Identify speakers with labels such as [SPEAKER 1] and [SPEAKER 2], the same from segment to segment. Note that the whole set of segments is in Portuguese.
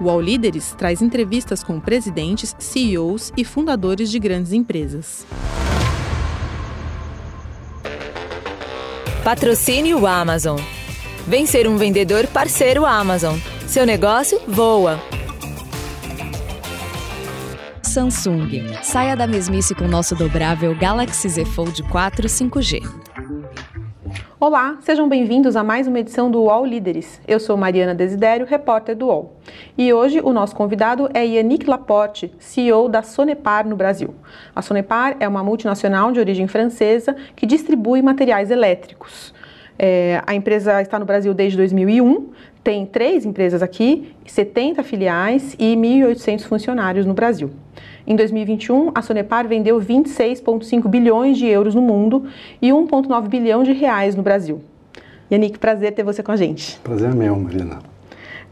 [SPEAKER 1] O All Líderes traz entrevistas com presidentes, CEOs e fundadores de grandes empresas.
[SPEAKER 2] Patrocínio Amazon. Vem ser um vendedor parceiro Amazon. Seu negócio voa.
[SPEAKER 3] Samsung. Saia da mesmice com nosso dobrável Galaxy Z Fold 4 5G.
[SPEAKER 1] Olá, sejam bem-vindos a mais uma edição do UOL Líderes. Eu sou Mariana Desidério, repórter do UOL. E hoje o nosso convidado é Yannick Laporte, CEO da Sonepar no Brasil. A Sonepar é uma multinacional de origem francesa que distribui materiais elétricos. É, a empresa está no Brasil desde 2001, tem três empresas aqui, 70 filiais e 1.800 funcionários no Brasil. Em 2021, a Sonepar vendeu 26,5 bilhões de euros no mundo e 1,9 bilhão de reais no Brasil. Yannick, prazer ter você com a gente.
[SPEAKER 4] Prazer é meu, Marina.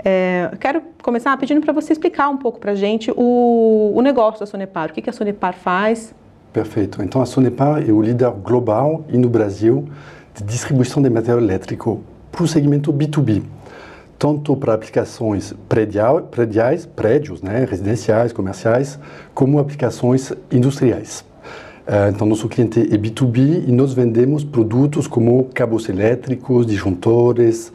[SPEAKER 1] É, quero começar pedindo para você explicar um pouco para a gente o, o, negócio da Sonepar, o que, que a Sonepar faz.
[SPEAKER 4] Perfeito. Então, a Sonepar é o líder global e no Brasil de distribuição de material elétrico para o segmento B2B tanto para aplicações predial, prediais, prédios, né, residenciais, comerciais, como aplicações industriais. Uh, então, nosso cliente é B2B e nós vendemos produtos como cabos elétricos, disjuntores,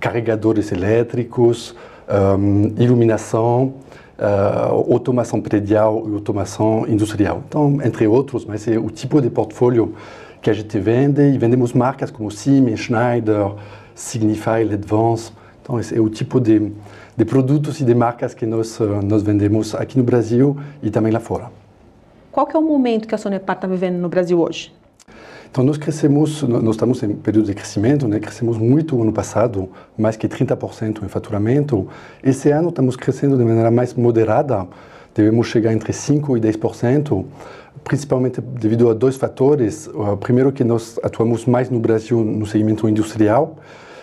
[SPEAKER 4] carregadores elétricos, um, iluminação, uh, automação predial e automação industrial. Então, entre outros, mas é o tipo de portfólio que a gente vende e vendemos marcas como Siemens, Schneider, Signify, Advance, então, esse é o tipo de, de produtos e de marcas que nós, eh, nós vendemos aqui no Brasil e também lá fora.
[SPEAKER 1] Qual é o momento que a Sonepar está vivendo no Brasil hoje?
[SPEAKER 4] Então, nós crescemos, nós estamos em período de crescimento, né? crescemos muito ano passado, mais que 30% em faturamento. Esse ano estamos crescendo de maneira mais moderada, devemos chegar entre 5% e 10%, principalmente devido a dois fatores. O primeiro, que nós atuamos mais no Brasil no segmento industrial,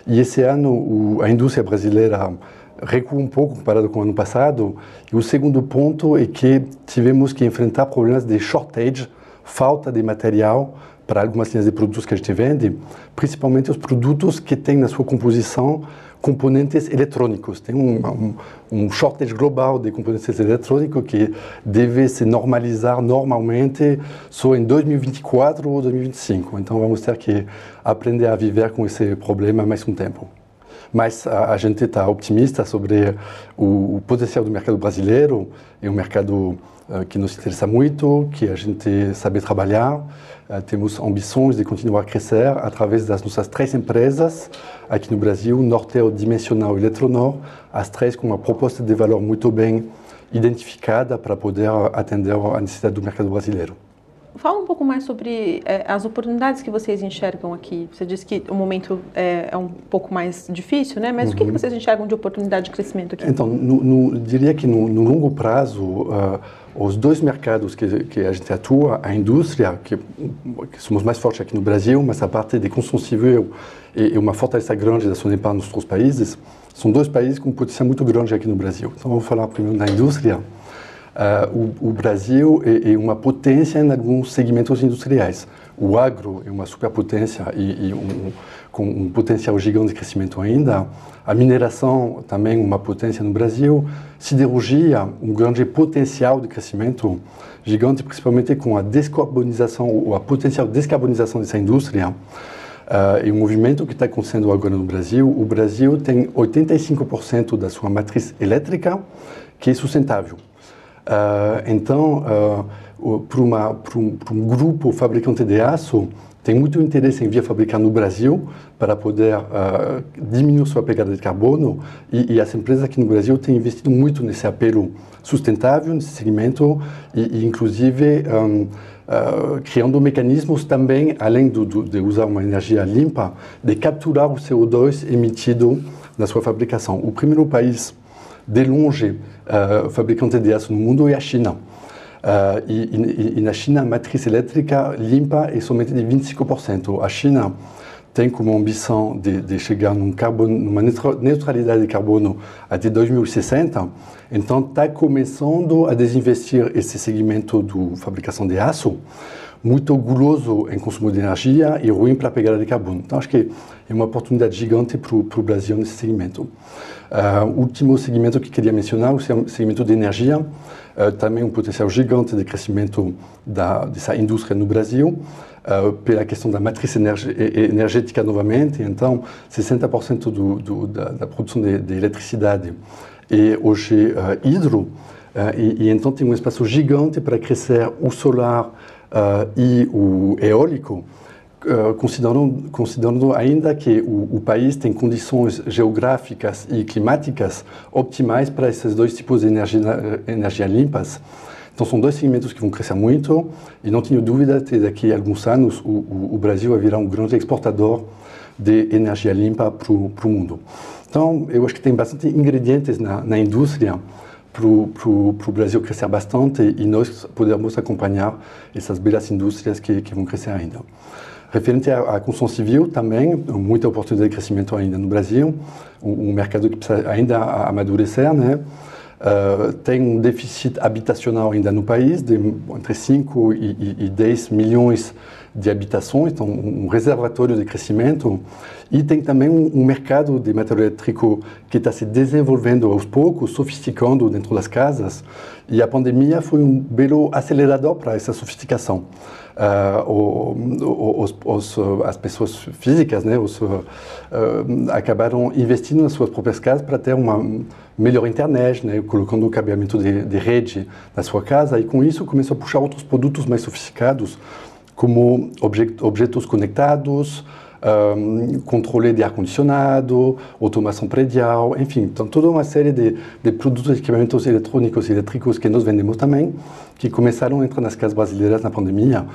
[SPEAKER 4] e esse ano o, a indústria brasileira recuou um pouco comparado com o ano passado. E o segundo ponto é que tivemos que enfrentar problemas de shortage, falta de material para algumas linhas de produtos que a gente vende, principalmente os produtos que têm na sua composição componentes eletrônicos. Tem um, um, um shortage global de componentes eletrônicos que deve se normalizar normalmente só em 2024 ou 2025. Então vamos ter que aprender a viver com esse problema mais um tempo. Mas a, a gente está otimista sobre o, o, potencial do mercado brasileiro, é um mercado uh, que nos interessa muito, que a gente sabe trabalhar. Uh, temos ambições de continuar a crescer através das nossas três empresas aqui no Brasil, Nortel, Dimensional e Eletronor, as três com uma proposta de valor muito bem identificada para poder atender a necessidade do mercado brasileiro.
[SPEAKER 1] Fala um pouco mais sobre é, as oportunidades que vocês enxergam aqui. Você disse que o momento é, é um pouco mais difícil, né? Mas uhum. o que, que, uhum. vocês enxergam de oportunidade de crescimento aqui?
[SPEAKER 4] Então, no, no, diria que no, no longo prazo, uh, os dois mercados que, que, a gente atua, a indústria, que, que, somos mais fortes aqui no Brasil, mas a parte de construção civil e, e uma fortaleza grande da Sonepar nos outros países, são dois países com potencial muito grande aqui no Brasil. Então, vamos falar primeiro da indústria. Uh, o, o, Brasil é, é, uma potência em alguns segmentos industriais. O agro é uma superpotência e, e um, com um potencial gigante de crescimento ainda. A mineração também uma potência no Brasil. Siderurgia, um grande potencial de crescimento gigante, principalmente com a descarbonização ou a potencial descarbonização dessa indústria. Uh, é um movimento que está acontecendo agora no Brasil. O Brasil tem 85% da sua matriz elétrica que é sustentável. Uh, então, uh, para, um, um, grupo fabricante de aço, tem muito interesse em vir fabricar no Brasil para poder uh, diminuir sua pegada de carbono e, e, as empresas aqui no Brasil têm investido muito nesse apelo sustentável, nesse segmento e, e inclusive um, uh, criando mecanismos também, além do, do, de usar uma energia limpa, de capturar o CO2 emitido na sua fabricação. O primeiro país de longe uh, fabricante de aço no mundo é a China. Uh, e, e, e, na China, a matriz elétrica limpa é somente de 25%. A China tem como ambição de, de chegar num carbono, numa neutralidade de carbono até 2060. Então, está começando a desinvestir esse segmento da fabricação de aço, muito guloso em consumo de energia e ruim para a pegada de carbono. Então, acho que é uma oportunidade gigante para o Brasil nesse segmento. Uh, último segmento que queria mencionar, o segmento de energia, uh, também um potencial gigante de crescimento da, dessa indústria no Brasil, uh, pela questão da matriz energética novamente. Então, 60% do, do, da, da, produção de, de, eletricidade é hoje hidro, e, e, então tem um espaço gigante para crescer o solar e o eólico. Uh, considerando, considerando ainda que o, o, país tem condições geográficas e climáticas optimais para esses dois tipos de energia, energia limpas. Então, são dois segmentos que vão crescer muito e não tenho dúvida que daqui a alguns anos o, o, o Brasil vai virar um grande exportador de energia limpa para o mundo. Então, eu acho que tem bastante ingredientes na, na indústria para o Brasil crescer bastante e nós podermos acompanhar essas belas indústrias que, que vão crescer ainda. Referente à, construção civil, também, muita oportunidade de crescimento ainda no Brasil, um, um mercado que precisa ainda amadurecer, né? Uh, tem um déficit habitacional ainda no país, de entre 5 e, e, e 10 milhões de habitações, então um reservatório de crescimento. E tem também um, um mercado de material elétrico que está se desenvolvendo aos poucos, sofisticando dentro das casas. E a pandemia foi um belo acelerador para essa sofisticação uh, os, os, as pessoas físicas né, os, uh, acabaram investindo nas suas próprias casas para ter uma melhor internet, né, colocando o cabeamento de, de rede na sua casa. E com isso começou a puxar outros produtos mais sofisticados como objetos conectados, um, controle de ar-condicionado, automação predial, enfim, então toda uma série de, de produtos e equipamentos eletrônicos e elétricos que nós vendemos também, que começaram a entrar nas casas brasileiras na pandemia,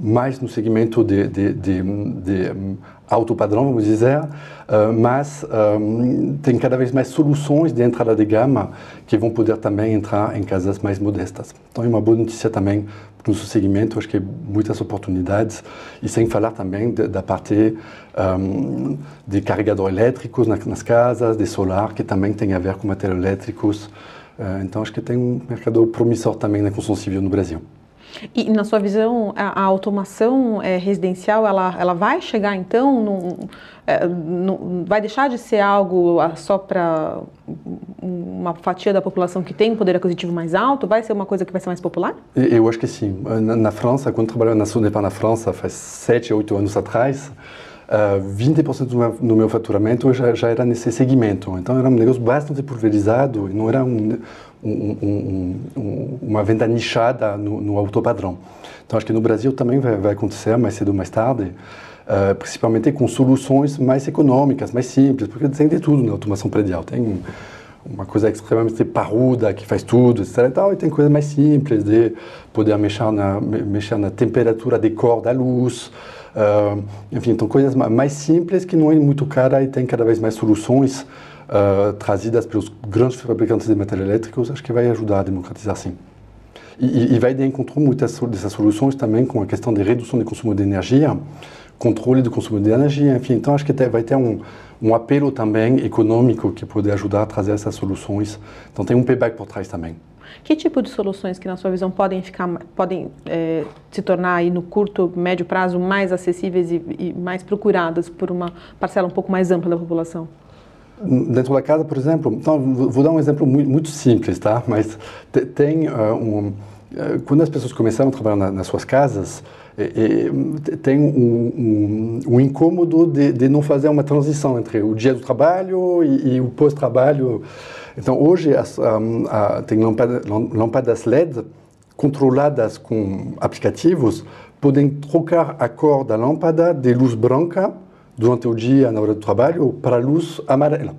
[SPEAKER 4] mais no segmento de, de, de, de um, alto padrão, vamos dizer, uh, mas um, tem cada vez mais soluções de entrada de gama que vão poder também entrar em casas mais modestas. Então é uma boa notícia também para o nosso segmento, acho que muitas oportunidades, e sem falar também de, da parte um, de carregadores elétricos nas, nas casas, de solar, que também tem a ver com materiais elétricos. Então acho que tem um mercado promissor também na construção civil no Brasil.
[SPEAKER 1] E na sua visão, a, a automação é, residencial, ela, ela vai chegar então, num, é, num, vai deixar de ser algo ah, só para uma fatia da população que tem um poder aquisitivo mais alto? Vai ser uma coisa que vai ser mais popular?
[SPEAKER 4] Eu acho que sim. Na, na França, quando trabalhava na Sonepar na França, faz sete, oito anos atrás, Uh, 20% do meu, do meu faturamento já, já, era nesse segmento. Então era um negócio bastante pulverizado não era um, um, um, uma venda nichada no, no autopadrão. Então, acho que no Brasil também vai, vai acontecer mais cedo ou mais tarde, uh, principalmente com soluções mais econômicas, mais simples, porque tem de tudo na automação predial. Tem uma coisa extremamente parruda que faz tudo, etc. E, tal, e tem coisas mais simples de poder mexer na, mexer na temperatura de cor da luz. Uh, enfim, então coisas mais simples que não é muito cara e tem cada vez mais soluções uh, trazidas pelos grandes fabricantes de materiais elétricos, acho que vai ajudar a democratizar sim. E, e vai de encontro muitas dessas soluções também com a questão de redução de consumo de energia, controle do consumo de energia, enfim. Então, acho que vai ter um, um apelo também econômico que pode ajudar a trazer essas soluções. Então, tem um payback por trás também.
[SPEAKER 1] Que tipo de soluções que, na sua visão, podem ficar, podem é, se tornar aí no curto, médio prazo mais acessíveis e, e mais procuradas por uma parcela um pouco mais ampla da população?
[SPEAKER 4] Dentro da casa, por exemplo, então, vou dar um exemplo muito, muito simples, tá? Mas tem uh, um, uh, quando as pessoas começaram a trabalhar na, nas suas casas, tem um, um, um incômodo de, de, não fazer uma transição entre o dia do trabalho e, e o pós-trabalho. Então, hoje as, a, tem lâmpada, lâmpadas LED controladas com aplicativos, podem trocar a cor da lâmpada de luz branca durante o dia, na hora do trabalho, para a luz amarela.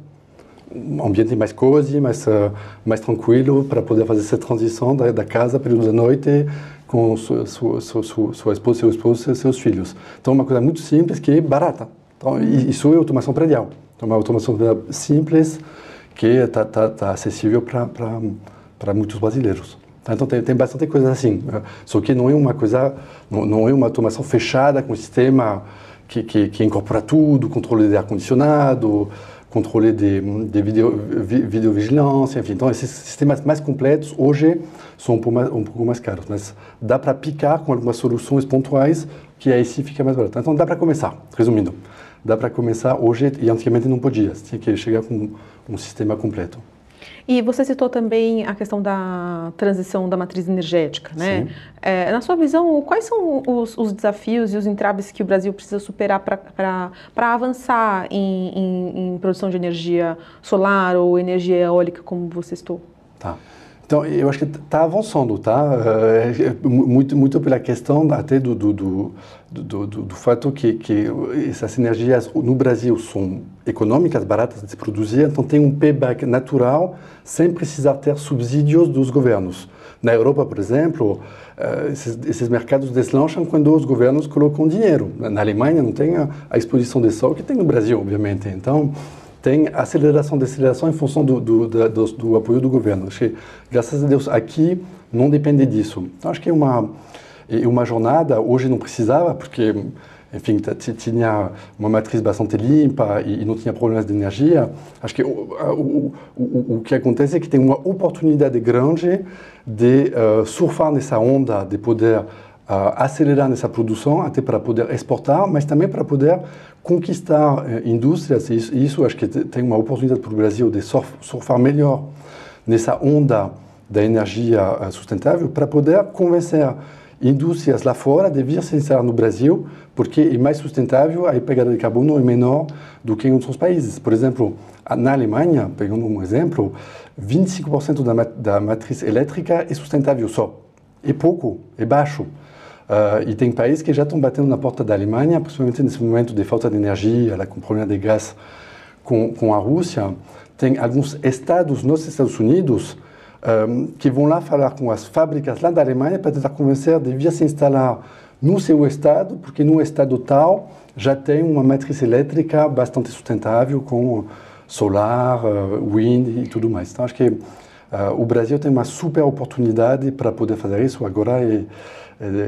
[SPEAKER 4] Um ambiente mais cozy, mais, uh, mais tranquilo, para poder fazer essa transição da, da casa para a noite com sua, sua, sua, sua esposa, seu esposo e seus filhos. Então, uma coisa muito simples que é barata. Então, isso é automação predial. Então, uma automação predial simples que está tá, tá acessível para muitos brasileiros. Tá? Então, tem, tem bastante coisa assim. Né? Só que não é uma coisa, não, não é uma automação fechada com sistema que, que, que incorpora tudo, controle de ar-condicionado, controle de, de video, videovigilância, enfim. Então, esses sistemas mais completos, hoje, são um pouco mais, um pouco mais caros, mas dá para picar com algumas soluções pontuais que aí sim fica mais barato. Então, dá para começar, resumindo. Dá para começar hoje, e antigamente não podia, tinha que chegar com um sistema completo.
[SPEAKER 1] E você citou também a questão da transição da matriz energética, né? É, na sua visão, quais são os, os, desafios e os entraves que o Brasil precisa superar para avançar em, em, em, produção de energia solar ou energia eólica, como você citou?
[SPEAKER 4] Tá. Então, eu acho que está avançando, tá? É, muito, muito pela questão até do, do, do, do, do fato que, que essas energias no Brasil são econômicas, baratas de se produzir, então tem um payback natural sem precisar ter subsídios dos governos. Na Europa, por exemplo, é, esses, esses mercados deslancham quando os governos colocam dinheiro. Na Alemanha não tem a, a exposição de sol que tem no Brasil, obviamente. Então, tem aceleração, deceleração em função do, do, do, do, apoio do governo. Acho que, graças a Deus, aqui não depende disso. Então, acho que é uma, é uma jornada, hoje não precisava, porque, enfim, tinha uma matriz bastante limpa e, e não tinha problemas de energia. Acho que o, o, o, o, que acontece é que tem uma oportunidade grande de uh, surfar nessa onda, de poder uh, acelerar nessa produção, até para poder exportar, mas também para poder conquistar uh, indústrias. E isso, isso, acho que tem uma oportunidade para o Brasil de surf, surfar melhor nessa onda da energia uh, sustentável para poder convencer indústrias lá fora de vir se instalar no Brasil, porque é mais sustentável, a pegada de carbono é menor do que em outros países. Por exemplo, na Alemanha, pegando um exemplo, 25% da, da matriz elétrica é sustentável só. É pouco, é baixo. Uh, e tem países que já estão batendo na porta da Alemanha, principalmente nesse momento de falta de energia, com problema de gás com, com a Rússia. Tem alguns estados nos Estados Unidos um, que vão lá falar com as fábricas lá da Alemanha para tentar convencer de vir se instalar no seu estado, porque no estado tal já tem uma matriz elétrica bastante sustentável com solar, uh, wind e tudo mais. Então acho que uh, o Brasil tem uma super oportunidade para poder fazer isso agora e é,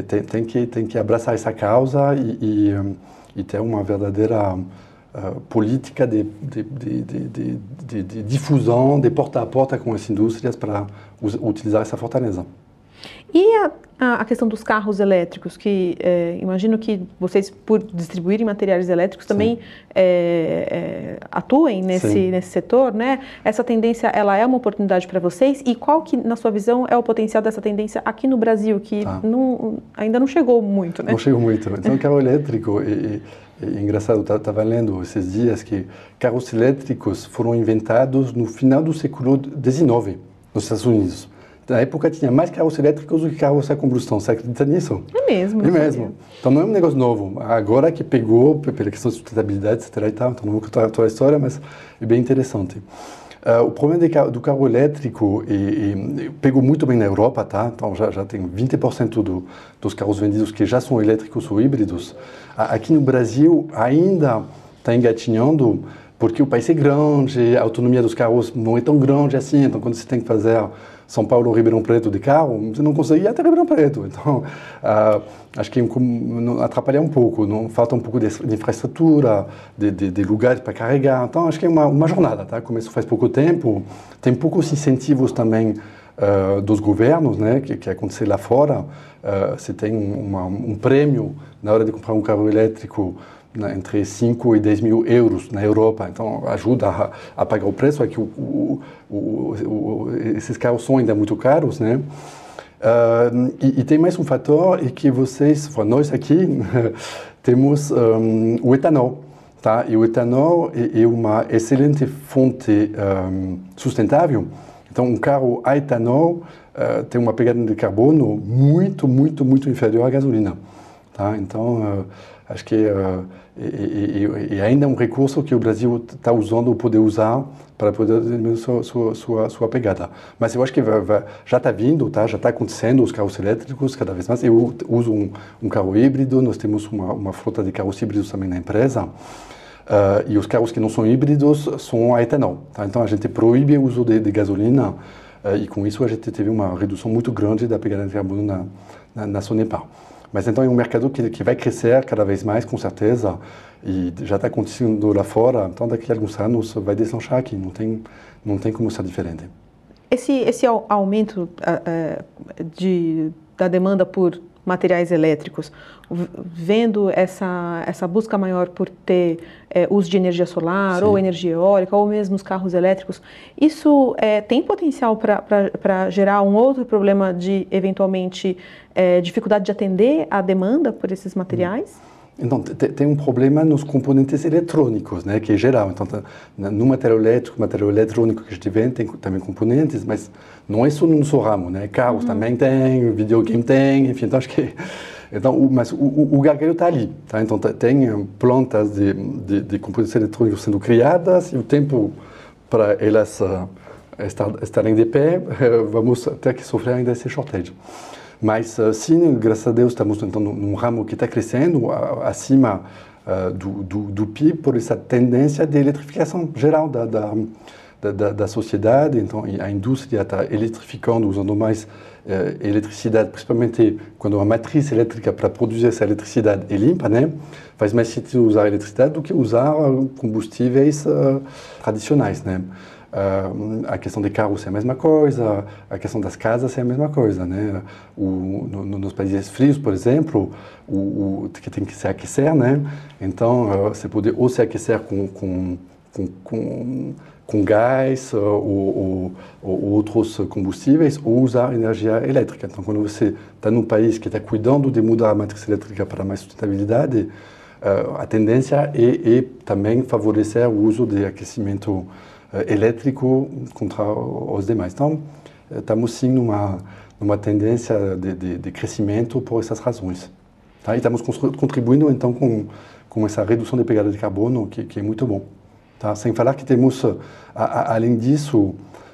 [SPEAKER 4] tem, tem, que, tem que abraçar essa causa e, e, e ter uma verdadeira uh, política de, de, de, de, difusão, de porta a porta com as indústrias para utilizar essa fortaleza.
[SPEAKER 1] E a, a, questão dos carros elétricos, que é, imagino que vocês, por distribuírem materiais elétricos, também é, é, atuem nesse, nesse setor, né? Essa tendência, ela é uma oportunidade para vocês? E qual que, na sua visão, é o potencial dessa tendência aqui no Brasil, que tá. não, ainda não chegou muito, né?
[SPEAKER 4] Não chegou muito. Então, carro elétrico, e, e, e engraçado, estava lendo esses dias que carros elétricos foram inventados no final do século XIX, nos Estados Unidos. Na época tinha mais carros elétricos do que carros a combustão. Você acredita nisso?
[SPEAKER 1] É mesmo.
[SPEAKER 4] É mesmo. Então não é um negócio novo. Agora que pegou, pela questão de sustentabilidade, etc. E tal, então não vou contar toda a história, mas é bem interessante. Uh, o problema do carro elétrico e, e, pegou muito bem na Europa, tá? Então já, já tem 20% do, dos carros vendidos que já são elétricos ou híbridos. Aqui no Brasil ainda está engatinhando porque o país é grande, a autonomia dos carros não é tão grande assim. Então quando você tem que fazer são Paulo Ribeirão Preto de carro, você não consegue ir até Ribeirão Preto. Então, uh, acho que atrapalha um pouco, não falta um pouco de, infraestrutura, de, de, de lugares para carregar. Então, acho que é uma, uma jornada, tá? Começou faz pouco tempo, tem poucos incentivos também uh, dos governos, né, que, que lá fora. Uh, você tem uma, um prêmio na hora de comprar um carro elétrico né, entre 5 e 10 mil euros na Europa. Então, ajuda a, a pagar o preço. Aqui, o, o, o, esses carros são ainda muito caros, né? Uh, e, e, tem mais um fator, é que vocês, nós aqui, temos um, o etanol. Tá? E o etanol é, é uma excelente fonte um, sustentável. Então, um carro a etanol uh, tem uma pegada de carbono muito, muito, muito inferior à gasolina. Tá? Então, uh, acho que uh, e, e, e, ainda é um recurso que o Brasil está usando ou poder usar para poder diminuir sua, sua, sua, sua pegada. Mas eu acho que vai, vai, já está vindo, tá? já está acontecendo os carros elétricos cada vez mais. Eu uso um, um carro híbrido, nós temos uma, uma frota de carros híbridos também na empresa. Uh, e os carros que não são híbridos são a etanol. Tá? Então a gente proíbe o uso de, de gasolina uh, e com isso a gente teve uma redução muito grande da pegada de carbono na, na, na Sonepar. Mas então é um mercado que, que vai crescer cada vez mais, com certeza, e já está acontecendo lá fora, então daqui a alguns anos vai deslanchar aqui, não tem, não tem como ser diferente.
[SPEAKER 1] Esse, esse aumento uh, de, da demanda por materiais elétricos, vendo essa, essa busca maior por ter é, uso de energia solar Sim. ou energia eólica ou mesmo os carros elétricos, isso é, tem potencial para gerar um outro problema de, eventualmente, é, dificuldade de atender a demanda por esses materiais?
[SPEAKER 4] Então, tem um problema nos componentes eletrônicos, né, que é geral. Então, tá, no material elétrico, material eletrônico que a gente vende, tem também componentes, mas não é só no nosso ramo, né? Carros uhum. também tem, videogame tem, enfim, então acho que... Então, o, mas o, o, o gargalo está ali, tá? Então, tem eh, plantas de, de, de, componentes eletrônicos sendo criadas e o tempo para elas uh, estar, estarem de pé, uh, vamos ter que sofrer ainda esse shortage. Mas, uh, sim, graças a Deus, estamos então, num ramo que está crescendo acima do, do, do PIB por essa tendência de eletrificação geral da, da da, da, da sociedade, então a indústria está eletrificando, usando mais eh, eletricidade, principalmente quando a matriz elétrica para produzir essa eletricidade é limpa, né? faz mais sentido usar eletricidade do que usar combustíveis uh, tradicionais. Né? Uh, a questão de carros é a mesma coisa, a questão das casas é a mesma coisa, né? O, no, nos países frios, por exemplo, o, o, que tem que se aquecer, né? Então, uh, você pode ou se aquecer com, com, com, com com gás ou, ou, ou, outros combustíveis ou usar energia elétrica. Então, quando você está num país que está cuidando de mudar a matriz elétrica para mais sustentabilidade, uh, a tendência é, é, também favorecer o uso de aquecimento uh, elétrico contra os demais. Então, estamos sim numa, numa tendência de, de, de crescimento por essas razões. Tá? E estamos contribuindo então com, com essa redução de pegada de carbono, que, que é muito bom. Tá? Sem falar que temos, a, a, além disso,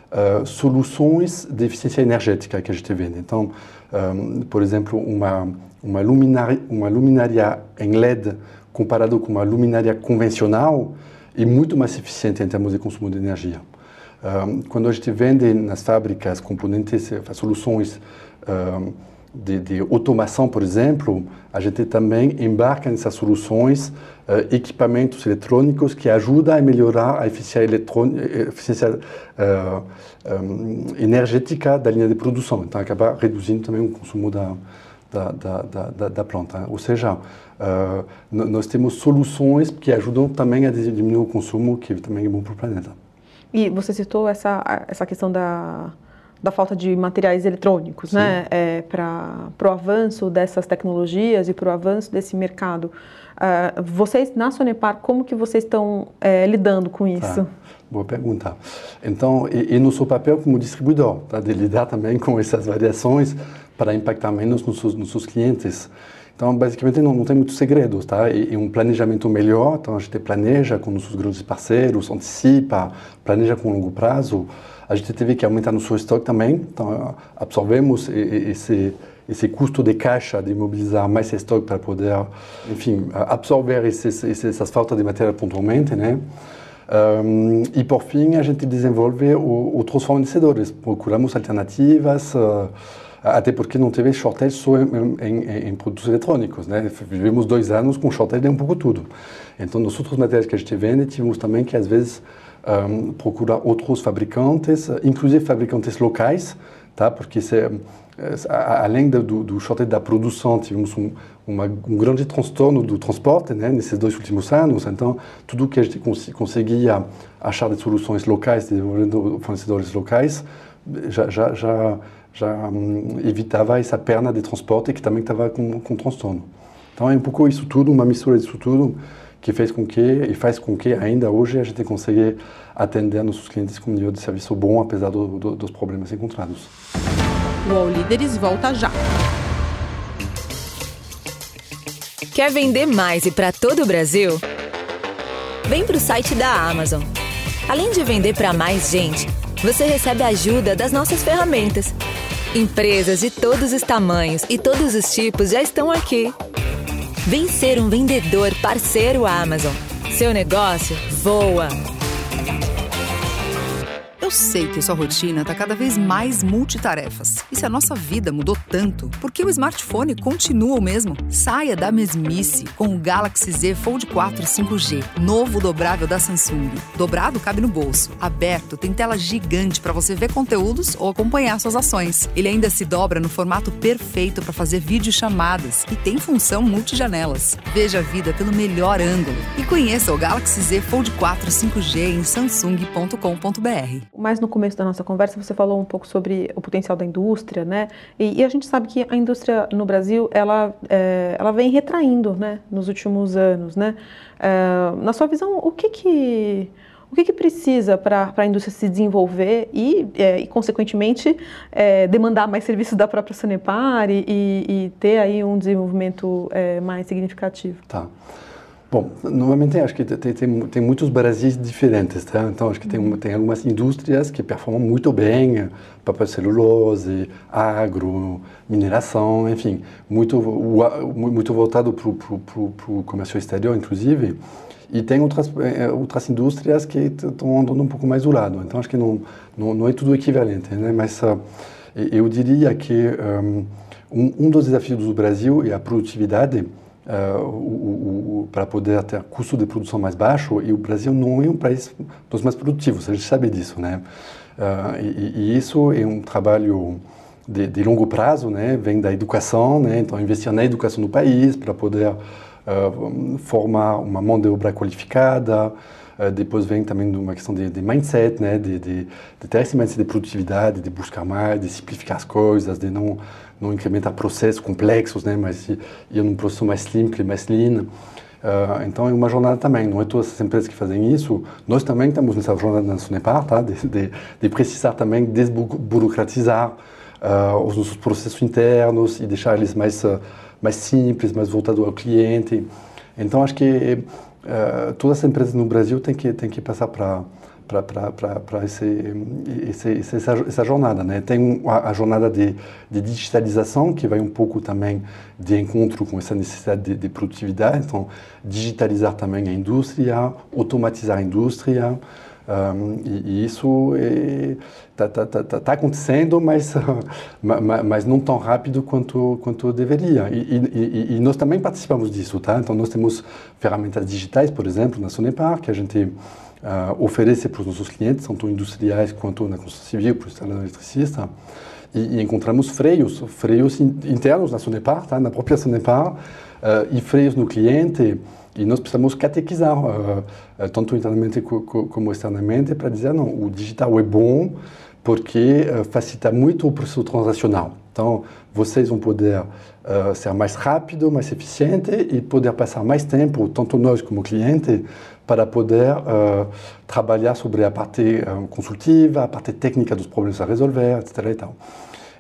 [SPEAKER 4] uh, soluções de eficiência energética que a gente vende. Então, um, por exemplo, uma, uma, luminária, uma luminária em LED comparado com uma luminária convencional é muito mais eficiente em termos de consumo de energia. Um, quando a gente vende nas fábricas componentes, soluções um, de, de, automação, por exemplo, a gente também embarca nessas soluções uh, equipamentos eletrônicos que ajudam a melhorar a eficiência, eficiência uh, um, energética da linha de produção. Então, acaba reduzindo também o consumo da, da, da, da, da planta. Ou seja, uh, nós temos soluções que ajudam também a diminuir o consumo, que também é bom para o planeta.
[SPEAKER 1] E você citou essa, essa questão da da falta de materiais eletrônicos, Sim. né, é, para o avanço dessas tecnologias e para o avanço desse mercado. Uh, vocês, na Sonepar, como que vocês estão é, lidando com tá. isso? Tá.
[SPEAKER 4] Boa pergunta. Então, e, e nosso papel como distribuidor, tá, de lidar também com essas variações para impactar menos nos, nos seus clientes. Então, basicamente, não, não tem muitos segredos, tá? E, e, um planejamento melhor, então a gente planeja com nossos grandes parceiros, antecipa, planeja com longo prazo. A gente teve que aumentar nosso estoque também, então absorvemos esse esse custo de caixa de mobilizar mais estoque para poder, enfim, absorver esses, essas faltas de matéria pontualmente, né? Um, e por fim a gente desenvolve outros fornecedores, procuramos alternativas, uh, até porque não teve shortage só em, em, em, produtos eletrônicos, né? Vivemos dois anos com shortage de um pouco tudo. Então, nos outros materiais que a gente vende, tivemos também que às vezes um, procurar outros fabricantes, inclusive fabricantes locais, tá? Porque se, eh, além do, do shortage da produção, tivemos um, uma, um grande transtorno do transporte né, nesses dois últimos anos. Então, tudo que a gente cons conseguia achar de soluções locais, desenvolvendo fornecedores locais, já, já, já, já um, evitava essa perna de transporte que também estava com, com transtorno. Então, é um pouco isso tudo, uma mistura disso tudo que fez com que e faz com que ainda hoje a gente consiga atender nossos clientes com um nível de serviço bom, apesar do, do, dos problemas encontrados.
[SPEAKER 1] O All Líderes volta já.
[SPEAKER 2] Quer vender mais e para todo o Brasil? Vem para o site da Amazon. Além de vender para mais gente, você recebe ajuda das nossas ferramentas. Empresas de todos os tamanhos e todos os tipos já estão aqui Vem ser um vendedor parceiro Amazon. Seu negócio voa.
[SPEAKER 5] Eu sei que sua rotina está cada vez mais multitarefas. E se a nossa vida mudou tanto, por que o smartphone continua o mesmo? Saia da mesmice com o Galaxy Z Fold 4 5G, novo dobrável da Samsung. Dobrado cabe no bolso, aberto tem tela gigante para você ver conteúdos ou acompanhar suas ações. Ele ainda se dobra no formato perfeito para fazer videochamadas e tem função multijanelas. Veja a vida pelo melhor ângulo e conheça o Galaxy Z Fold 4 5G em samsung.com.br.
[SPEAKER 1] Mais no começo da nossa conversa, você falou um pouco sobre o potencial da indústria, né? E, e a gente sabe que a indústria no Brasil, ela, é, ela vem retraindo, né? Nos últimos anos, né? É, na sua visão, o que que... O que, que precisa para a indústria se desenvolver e, é, e consequentemente, é, demandar mais serviços da própria Sanepar e, e, e ter aí um desenvolvimento é, mais significativo?
[SPEAKER 4] Tá. Bom, novamente acho que tem, tem, tem muitos Brasis diferentes, tá? Então acho que tem, tem algumas indústrias que performam muito bem, papel celulose, agro, mineração, enfim, muito, muito voltado para o comércio exterior, inclusive. E tem outras, eh, outras indústrias que estão andando um pouco mais do lado. Então acho que não, não, não é tudo equivalente, né? Mas uh, eu diria que um, um dos desafios do Brasil é a produtividade uh, para poder ter custo de produção mais baixo e o Brasil não é um país dos mais produtivos, a gente sabe disso, né? Uh, e, e, isso é um trabalho de, de, longo prazo, né? Vem da educação, né? Então investir na educação do país para poder uh, formar uma mão de obra qualificada. Uh, depois vem também uma questão de, de mindset, né? De, de, de, ter esse mindset de produtividade, de buscar mais, de simplificar as coisas, de não não incrementar processos complexos, né, mas ir num processo mais simples, mais lean. Uh, então é uma jornada também, não é todas as empresas que fazem isso. Nós também estamos nessa jornada na Sonepar, tá? de, de, de precisar também desburocratizar uh, os nossos processos internos e deixar eles mais, uh, mais simples, mais voltados ao cliente. Então acho que todas as empresas no Brasil têm que, têm que passar para para essa, essa, jornada. Né? Tem a, a jornada de, de, digitalização, que vai um pouco também de encontro com essa necessidade de, de produtividade. Então, digitalizar também a indústria, automatizar a indústria. Um, e, e, isso está tá, tá, tá, tá, acontecendo, mas, mas não tão rápido quanto, quanto deveria. E, e, e, nós também participamos disso. Tá? Então, nós temos ferramentas digitais, por exemplo, na Sonepar, que a gente uh, oferecer para os nossos clientes, tanto industriais quanto na construção civil, para o instalador eletricista, e, e, encontramos freios, freios internos na Sonepar, tá? na própria Sonepar, uh, e freios no cliente, e nós precisamos catequizar, uh, tanto internamente co como externamente, para dizer, não, o digital é bom porque facilita muito o processo transacional. Então, vocês vão poder uh, ser mais rápido, mais eficiente e poder passar mais tempo, tanto nós como cliente, para poder uh, trabalhar sobre a parte uh, consultiva, a parte técnica dos problemas a resolver, etc. E tal.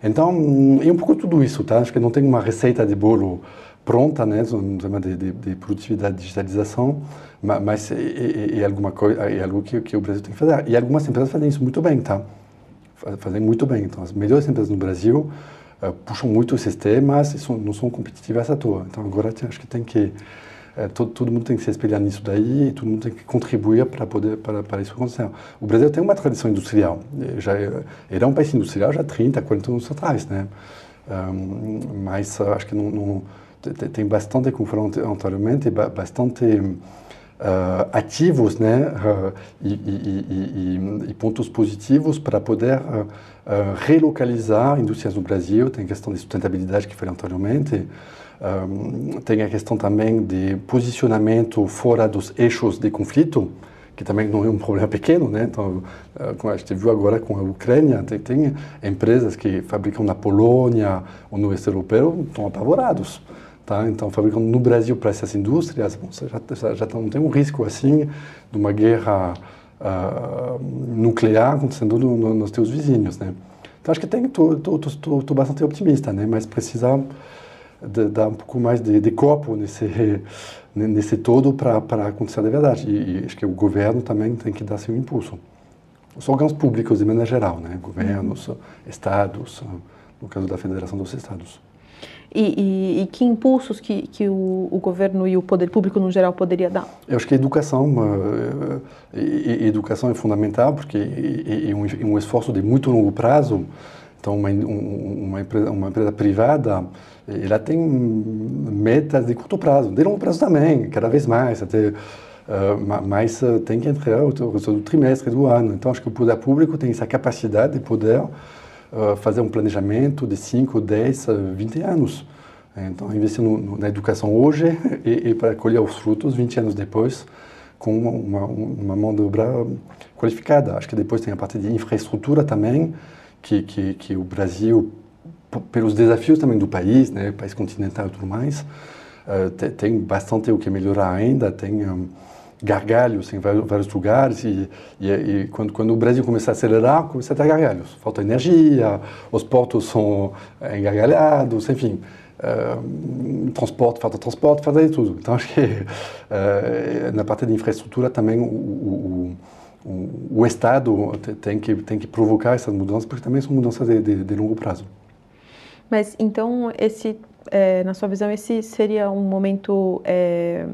[SPEAKER 4] Então, é um pouco tudo isso, tá? Acho que não tem uma receita de bolo pronta, né, de, de, de produtividade digitalização, mas é, é, é, alguma coisa, é algo que, que o Brasil tem que fazer. E algumas empresas fazem isso muito bem, tá? Fazem muito bem. Então, as melhores empresas no Brasil uh, puxam muito esses temas e são, não são competitivas à toa. Então, agora acho que tem que é, todo, todo, mundo tem que se espelhar nisso daí, todo mundo tem que contribuir para poder para, para isso acontecer. O Brasil tem uma tradição industrial, já era um país industrial já 30, 40 anos atrás, né? Um, mas uh, acho que não, não, tem bastante, como falamos anteriormente, bastante uh, ativos, né? Uh, e, e, e, e, pontos positivos para poder relocalizar indústrias no Brasil. Tem a questão de sustentabilidade que falei anteriormente. Um, tem a questão também de posicionamento fora dos eixos de conflito, que também não é um problema pequeno, né? Então, uh, como a gente viu agora com a Ucrânia, tem, tem empresas que fabricam na Polônia ou no oeste europeu estão apavorados. Tá? Então, fabricando no Brasil para essas indústrias, bom, já, já, não tem um risco assim de uma guerra uh, nuclear acontecendo no, no, nos teus vizinhos, né? Então, acho que estou bastante otimista, né? Mas precisa de, dar um pouco mais de, de corpo nesse, nesse todo para acontecer de verdade. E, e, acho que o governo também tem que dar seu impulso. Os órgãos públicos, de maneira geral, né? governos, uhum. estados, no caso da Federação dos Estados.
[SPEAKER 1] E, e, e, que impulsos que, que o, o, governo e o poder público no geral poderia dar?
[SPEAKER 4] Eu acho que a educação, uh, educação é fundamental porque é, um, é, um, esforço de muito longo prazo. Então, uma, uma, empresa, uma empresa privada, ela tem metas de curto prazo, de longo prazo também, cada vez mais, até, uh, mas tem que entrar o, o trimestre do ano. Então, acho que o poder público tem essa capacidade de poder fazer um planejamento de 5, 10, 20 anos. Então, investir no, no, na educação hoje e, e, para colher os frutos 20 anos depois com uma, uma, mão de obra qualificada. Acho que depois tem a parte de infraestrutura também, que, que, que o Brasil, pelos desafios também do país, né, país continental e tudo mais, uh, tem, bastante o que melhorar ainda, tem um, gargalhos em vários, vários lugares e, e, e, quando, quando o Brasil começar a acelerar, começa a ter gargalhos. Falta energia, os portos são engargalhados, enfim. Uh, transporte, falta transporte, falta de tudo. Então, acho que uh, na parte de infraestrutura também o, o, o, o, Estado tem que, tem que provocar essas mudanças, porque também são mudanças de, de, de longo prazo.
[SPEAKER 1] Mas, então, esse, é, na sua visão, esse seria um momento... É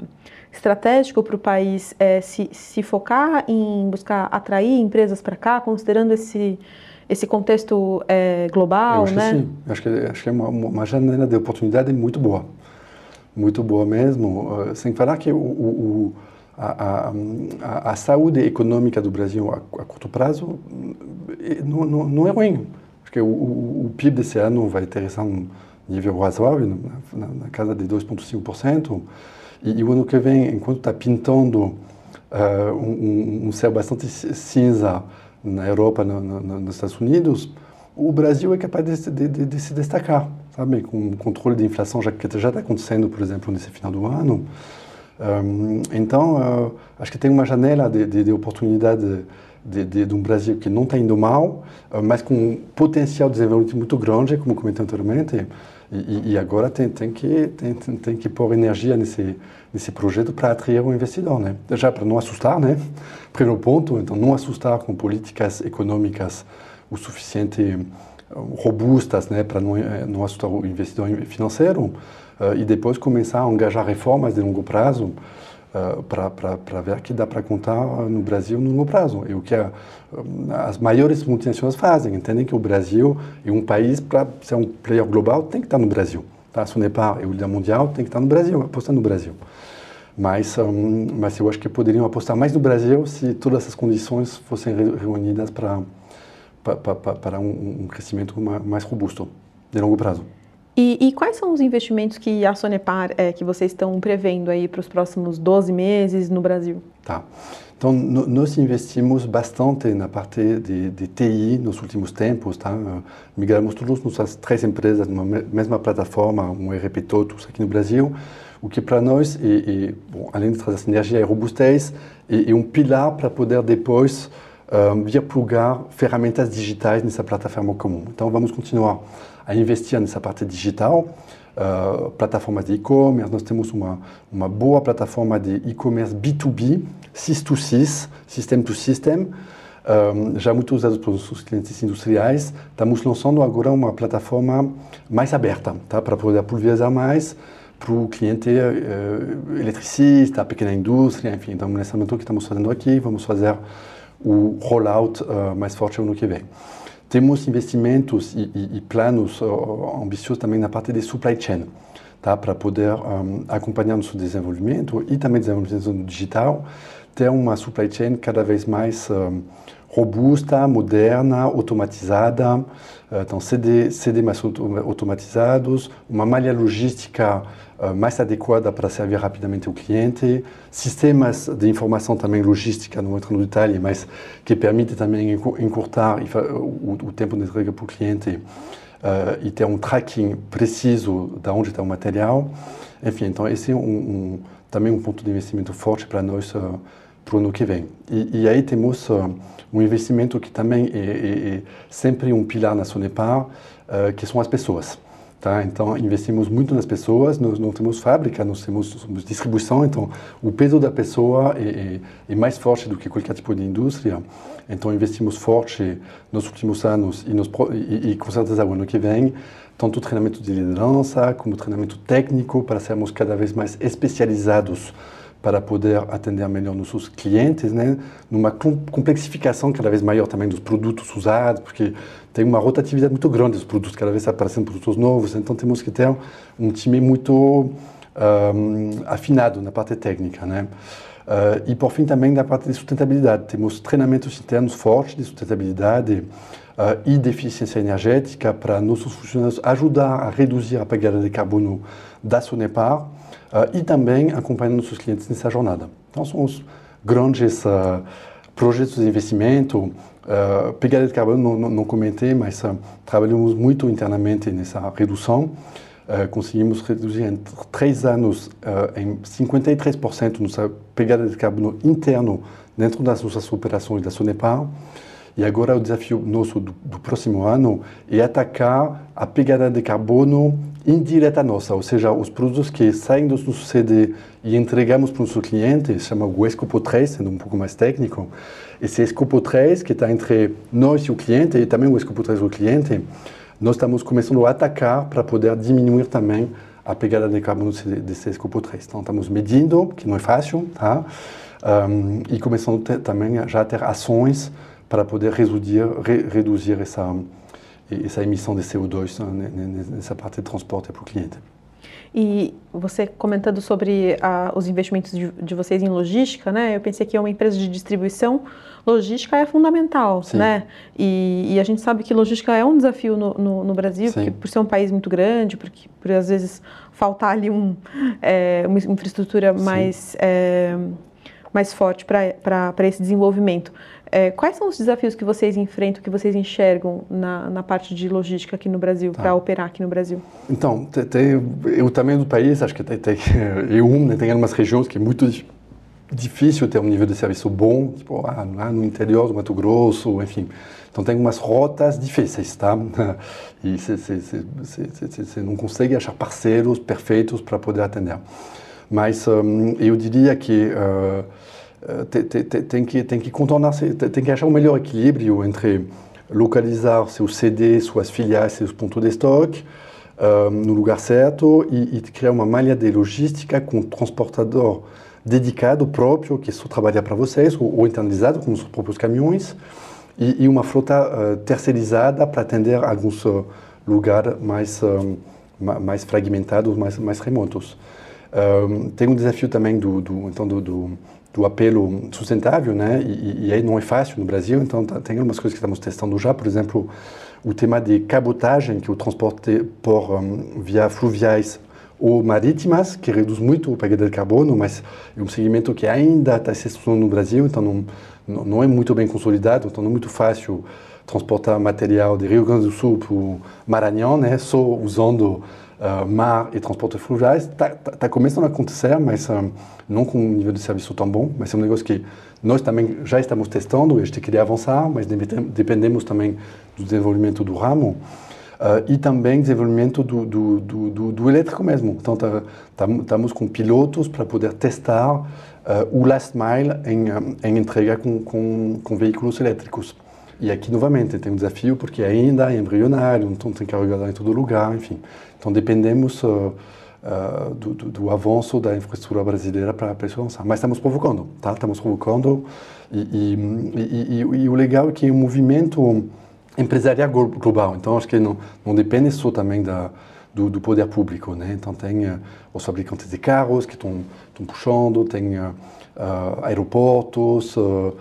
[SPEAKER 1] estratégico para o país é, se, se focar em buscar atrair empresas para cá, considerando esse, esse contexto é, global,
[SPEAKER 4] Eu acho
[SPEAKER 1] né?
[SPEAKER 4] Que sim, acho que, acho que é uma, uma janela de oportunidade muito boa, muito boa mesmo. Uh, sem falar que o, o, a, a, a, saúde econômica do Brasil a, a curto prazo não, não, não, é ruim. Acho que o, o, o PIB desse ano vai ter um nível razoável, na, na, na casa de 2,5%. E, e o ano que vem, enquanto está pintando uh, um, um, céu bastante cinza na Europa, no, no, nos Estados Unidos, o Brasil é capaz de, de, de, de, se destacar, sabe? Com o controle de inflação já, que já está acontecendo, por exemplo, nesse final do ano. Um, então, uh, acho que tem uma janela de, oportunidade de, de, de, um Brasil que não está indo mal, uh, mas com um potencial de desenvolvimento muito grande, como comentei anteriormente. E, e, agora tem, tem, que, tem, tem que pôr energia nesse, nesse projeto para atrair o investidor, né? Já para não assustar, né? Primeiro ponto, então não assustar com políticas econômicas o suficiente eh, robustas, né, para não, eh, não assustar o investidor financeiro, uh, e depois começar a engajar reformas de longo prazo uh, para ver que dá para contar no Brasil no longo prazo. E o que a, as maiores multinacionais fazem, entendem que o Brasil é um país, para ser um player global, tem que estar no Brasil. Tá? A Sonepar e o líder mundial tem que estar no Brasil, apostar no Brasil. Mas, um, mas eu acho que poderiam apostar mais no Brasil se todas essas condições fossem reunidas para um, um crescimento mais robusto, de longo prazo.
[SPEAKER 1] E, e, quais são os investimentos que a Sonepar, é, que vocês estão prevendo aí para os próximos 12 meses no Brasil?
[SPEAKER 4] Tá. Então, no, nós investimos bastante na parte de, de, TI nos últimos tempos, tá? Migramos todas nossas três empresas numa mesma plataforma, um ERP todos aqui no Brasil, o que para nós, é, é, bom, além de trazer energia e robustez, é, é um pilar para poder depois um, vir plugar ferramentas digitais nessa plataforma comum. Então, vamos continuar a investir nessa parte digital, uh, plataformas de e-commerce. Nós temos uma, uma boa plataforma de e-commerce B2B, SIS2SIS, System to System, um, já muito usado pelos clientes industriais. Estamos lançando agora uma plataforma mais aberta, tá? para poder pulverizar mais para o cliente uh, eletricista, pequena indústria, enfim. Então, um lançamento que estamos fazendo aqui, vamos fazer o rollout uh, mais forte ano que vem. Temos investimentos e, e, e planos ambiciosos também na parte de supply chain, tá? para poder um, acompanhar nosso desenvolvimento e também desenvolvimento digital, ter uma supply chain cada vez mais um, robusta, moderna, automatizada, então CD, CD mais automatizados, uma malha logística uh, mais adequada para servir rapidamente o cliente, sistemas de informação também logística, não entro no detalhe, mas que permite também encurtar o, tempo de entrega para o cliente uh, e ter um tracking preciso de onde está o material. Enfim, então esse é um, um, também um ponto de investimento forte para nós para o ano que vem. E, e aí temos uh, um investimento que também é, é, é, sempre um pilar na Sonepar, que são as pessoas. Tá? Então, investimos muito nas pessoas, nós não temos fábrica, nós temos distribuição, então o peso da pessoa é, é, é, mais forte do que qualquer tipo de indústria. Então, investimos forte nos últimos anos e, nos, e, e com certeza o ano que vem, tanto treinamento de liderança como treinamento técnico para sermos cada vez mais especializados para poder atender melhor nossos clientes, né? Numa complexificação cada vez maior também dos produtos usados, porque tem uma rotatividade muito grande dos produtos, cada vez aparecendo produtos novos, então temos que ter um time muito um, afinado na parte técnica, né? Uh, e por fim também na parte de sustentabilidade, temos treinamentos internos fortes de sustentabilidade uh, e de eficiência energética para nossos funcionários ajudar a reduzir a pegada de carbono da Sonepar, uh, e também acompanhando nossos clientes nessa jornada. Então, são os grandes uh, projetos de investimento. Uh, pegada de carbono não, não, não comentei, mas trabalhamos muito internamente nessa redução. conseguimos reduzir em três anos em 53% nossa pegada de carbono interno dentro das nossas operações da Sonepar. E agora o desafio nosso do, do, próximo ano é atacar a pegada de carbono indireta nossa, ou seja, os produtos que saem do nosso CD e entregamos para o nosso cliente, chama o escopo 3, sendo um pouco mais técnico. Esse escopo 3, que está entre nós e o cliente, e também o escopo 3 do cliente, nós estamos começando a atacar para poder diminuir também a pegada de carbono desse escopo 3. Então, estamos medindo, que não é fácil, tá? Um, e começando também já a ter ações para poder reduzir, re, reduzir essa, essa emissão de CO2 né, nessa parte de transporte para o cliente.
[SPEAKER 1] E você comentando sobre ah, os investimentos de, de, vocês em logística, né? Eu pensei que é uma empresa de distribuição, logística é fundamental, Sim. né? E, e, a gente sabe que logística é um desafio no, no, no Brasil, por ser um país muito grande, porque por às vezes faltar ali um, é, uma infraestrutura mais, é, mais forte para esse desenvolvimento. É, quais são os desafios que vocês enfrentam, que vocês enxergam na, na parte de logística aqui no Brasil, tá. para operar aqui no Brasil?
[SPEAKER 4] Então, tem, tem, o tamanho do país, acho que tem, tem, um, né, tem algumas regiões que é muito difícil ter um nível de serviço bom, tipo, lá, lá no interior do Mato Grosso, enfim. Então tem umas rotas difíceis, tá? E você não consegue achar parceiros perfeitos para poder atender. Mas um, eu diria que uh, tem, tem, que, tem que contornar, tem que achar o melhor equilíbrio entre localizar seus CD, suas filiais, seus pontos de estoque um, no lugar certo e, e, criar uma malha de logística com transportador dedicado próprio que só trabalha para vocês ou, ou internalizado com os próprios caminhões e, e uma frota uh, terceirizada para atender alguns uh, lugares mais um, mais fragmentados, mais mais remotos. Tem um desafio também do, do então do, do do apelo sustentável, né? E, e, aí não é fácil no Brasil, então tá, tem algumas coisas que estamos testando já, por exemplo, o tema de cabotagem, que é o transporte por um, via fluviais ou marítimas, que reduz muito a pegada de carbono, mas é um segmento que ainda está se estudando no Brasil, então não, não, não é muito bem consolidado, então não é muito fácil transportar material de Rio Grande do Sul para o Maranhão, né? Só usando mar e transporte fluviais. Está tá, tá começando a acontecer, mas uh, não com um nível de serviço tão bom. Mas é um negócio que nós também já estamos testando e a gente queria avançar, mas dependemos também do desenvolvimento do ramo. Uh, e também desenvolvimento do, do, do, do elétrico mesmo. Então, estamos tá, com pilotos para poder testar uh, o last mile em, em entrega com, com, com, veículos elétricos. E aqui, novamente, tem um desafio porque ainda é embrionário, então tem carregador em todo lugar, enfim. Então dependemos uh, uh, do, do, do, avanço da infraestrutura brasileira para isso avançar. Mas estamos provocando, tá? Estamos provocando e, e, e, e, o legal é que é um movimento empresarial global. Então acho que não, não depende só também da do, do, poder público, né? Então tem uh, os fabricantes de carros que estão puxando, tem uh, aeroportos, uh,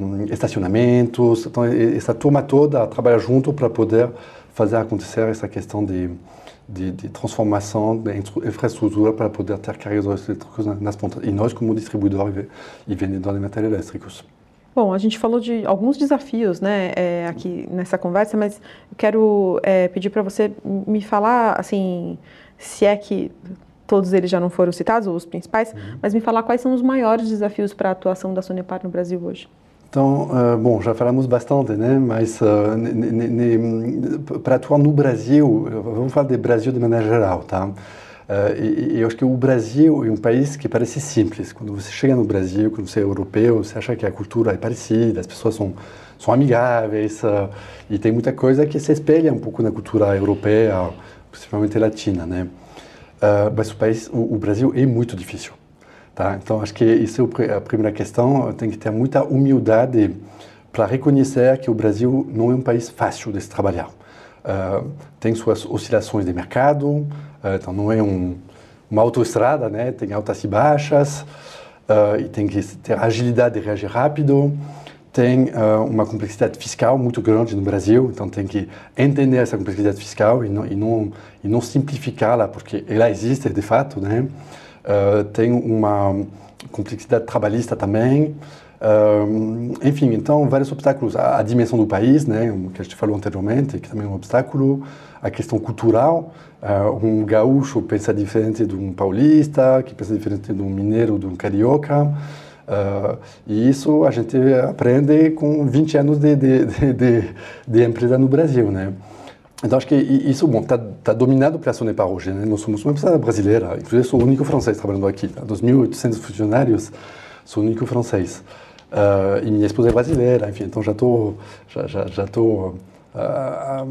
[SPEAKER 4] um, estacionamentos, então essa turma toda trabalha junto para poder fazer acontecer essa questão de de, de, transformação da infraestrutura para poder ter carregadores elétricos nas pontas. E nós, como distribuidor e vendedor de materiais elétricos.
[SPEAKER 1] Bom, a gente falou de alguns desafios né, é, aqui nessa conversa, mas eu quero é, pedir para você me falar, assim, se é que todos eles já não foram citados, ou os principais, uhum. mas me falar quais são os maiores desafios para a atuação da Sonepar no Brasil hoje.
[SPEAKER 4] Então, uh, bom, já falamos bastante, né? Mas uh, para atuar no Brasil, vamos falar de Brasil de maneira geral, tá? Uh, e, e, eu acho que o Brasil é um país que parece simples. Quando você chega no Brasil, quando você é europeu, você acha que a cultura é parecida, as pessoas são, são amigáveis e tem muita coisa que se espelha um pouco na cultura europeia, principalmente latina, né? Mas o país, o, o Brasil é muito difícil. Tá? Então, acho que isso é a primeira questão. Tem que ter muita humildade para reconhecer que o Brasil não é um país fácil de se trabalhar. Uh, tem suas oscilações de mercado, uh, então não é um, uma autoestrada, né? tem altas e baixas, uh, e tem que ter agilidade de reagir rápido. Tem uma complexidade fiscal muito grande no Brasil, então tem que entender essa complexidade fiscal e não, e não, e não simplificá-la, porque ela existe de fato. Né? Uh, tem uma complexidade trabalhista também. Uh, enfim, então, vários obstáculos. A, a, dimensão do país, né, que a gente falou anteriormente, que também é um obstáculo. A questão cultural. Uh, um gaúcho pensa diferente de um paulista, que pensa diferente de um mineiro, de um carioca. E isso a gente aprende com 20 anos de, de, de, de, empresa no Brasil, né? Então acho que isso bom está tá dominado pela Sonepar hoje. Né? Nós somos uma empresa brasileira, inclusive sou o único francês trabalhando aqui. Tá? Dos 1.800 funcionários, sou o único francês. Uh, e minha esposa é brasileira, enfim, então já estou já já já uh,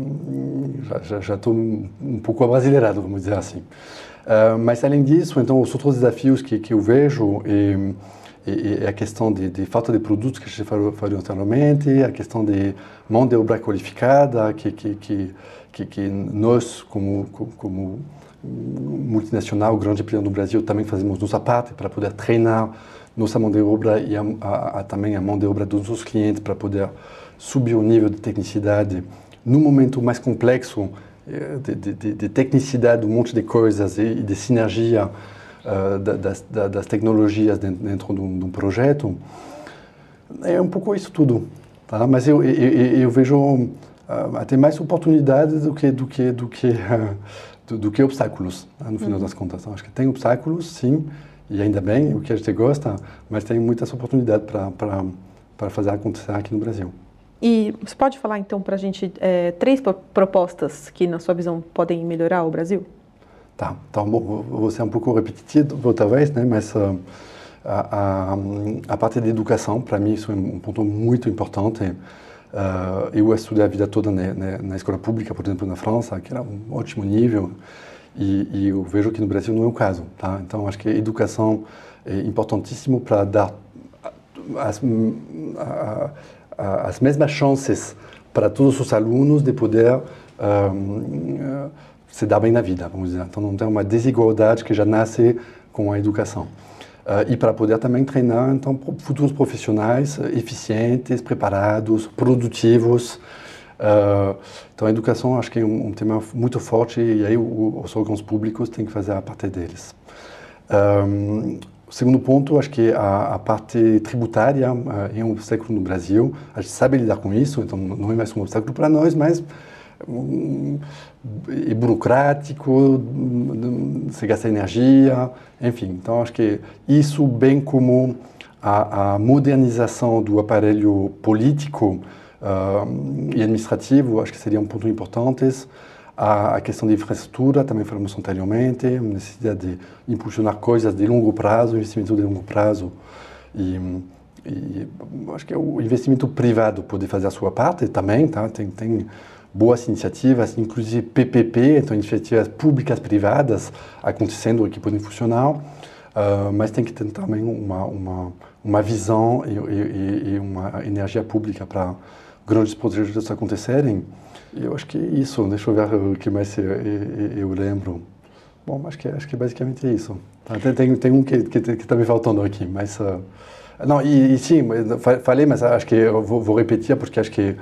[SPEAKER 4] já, já um pouco abrasileirado, vamos dizer assim. Uh, mas além disso, então os outros desafios que, que eu vejo é, é, é a questão de, de, falta de produtos que gente falou, anteriormente, a questão de mão de obra qualificada que, que, que que, que nós, como, como multinacional, grande player no Brasil, também fazemos nossa parte para poder treinar nossa mão de obra e a, a, a, também a mão de obra dos nossos clientes para poder subir o nível de tecnicidade no momento mais complexo eh, de, de, de tecnicidade, um monte de coisas e, de sinergia uh, das, das, tecnologias dentro de um, de um, projeto. É um pouco isso tudo. Tá? Mas eu, eu, eu vejo uh, ter mais oportunidades do que do que do que uh, do, do, que obstáculos né, no final uhum. das contas. Então, acho que tem obstáculos, sim, e ainda bem, o que a gente gosta, mas tem muitas oportunidades para para fazer acontecer aqui no Brasil.
[SPEAKER 1] E você pode falar então para a gente é, três propostas que, na sua visão, podem melhorar o Brasil?
[SPEAKER 4] Tá, então vou ser um pouco repetitivo, talvez, né? mas uh, a, a, a, parte de educação, para mim, isso é um ponto muito importante. Uh, eu estudei a vida toda na, na, escola pública, por exemplo, na França, que era um ótimo nível, e, e, eu vejo que no Brasil não é o caso. Tá? Então, acho que a educação é importantíssimo para dar as, as mesmas chances para todos os alunos de poder um, se dar bem na vida, vamos dizer. Então, não tem uma desigualdade que já nasce com a educação. Uh, e para poder também treinar então futuros profissionais uh, eficientes, preparados, produtivos. Uh, então a educação acho que é um, um, tema muito forte e aí o, os órgãos públicos têm que fazer a parte deles. Um, o segundo ponto, acho que a, a parte tributária é um obstáculo no Brasil. A gente sabe lidar com isso, então não é mais um obstáculo para nós, mas e burocrático, se gasta energia, enfim. Então, acho que isso, bem como a, a modernização do aparelho político uh, e administrativo, acho que seria um ponto importante. A, a, questão de infraestrutura, também falamos anteriormente, a necessidade de impulsionar coisas de longo prazo, investimento de longo prazo. E, e acho que o investimento privado pode fazer a sua parte também, tá? Tem, tem boas iniciativas, inclusive PPP, então iniciativas públicas privadas acontecendo aqui podem funcionar, uh, mas tem que ter também uma uma uma visão e, e, e uma energia pública para grandes projetos acontecerem. Eu acho que é isso. Deixa eu ver o que mais eu, eu, eu lembro. Bom, acho que acho que basicamente é isso. Tá, tem, tem, tem um que que está me faltando aqui, mas uh, não e, e, sim, falei, mas acho que eu vou, vou repetir porque acho que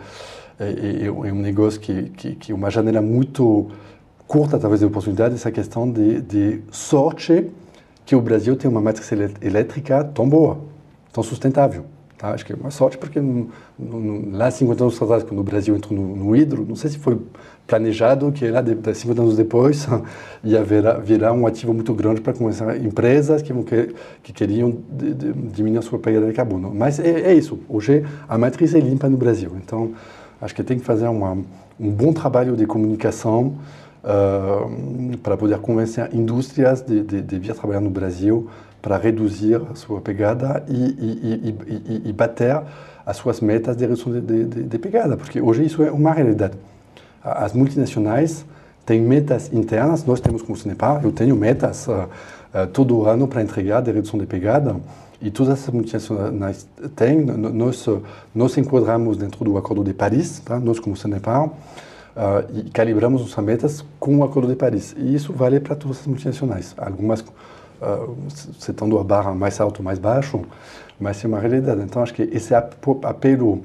[SPEAKER 4] é, é, um negócio que, que, que uma janela muito curta, talvez, de oportunidade, essa questão de, de sorte que o Brasil tem uma matriz elétrica tão boa, tão sustentável. Tá? Acho que é uma sorte porque no, no, lá 50 anos atrás, quando o Brasil entrou no, no hidro, não sei se foi planejado que lá de, de 50 anos depois ia virar, virar um ativo muito grande para começar empresas que, que, que queriam de, de, diminuir a sua pegada de carbono. Mas é, é, isso. Hoje a matriz é limpa no Brasil. Então acho que tem que fazer uma, um bom trabalho de comunicação uh, para poder convencer indústrias de, de, de vir trabalhar no Brasil para reduzir a sua pegada e, e, e, e, bater as suas metas de redução de, de, pegada, porque hoje isso é uma realidade. As multinacionais têm metas internas, nós temos como Sinepar, eu tenho metas uh, uh, todo ano para entregar de redução de pegada, e todas as multinacionais têm, nós, nós enquadramos dentro do Acordo de Paris, tá? nós como Sinepar, uh, e calibramos nossas metas com o Acordo de Paris. E isso vale para todas as multinacionais. Algumas uh, setando a barra mais alto mais baixo, mas é uma realidade. Então, acho que esse apelo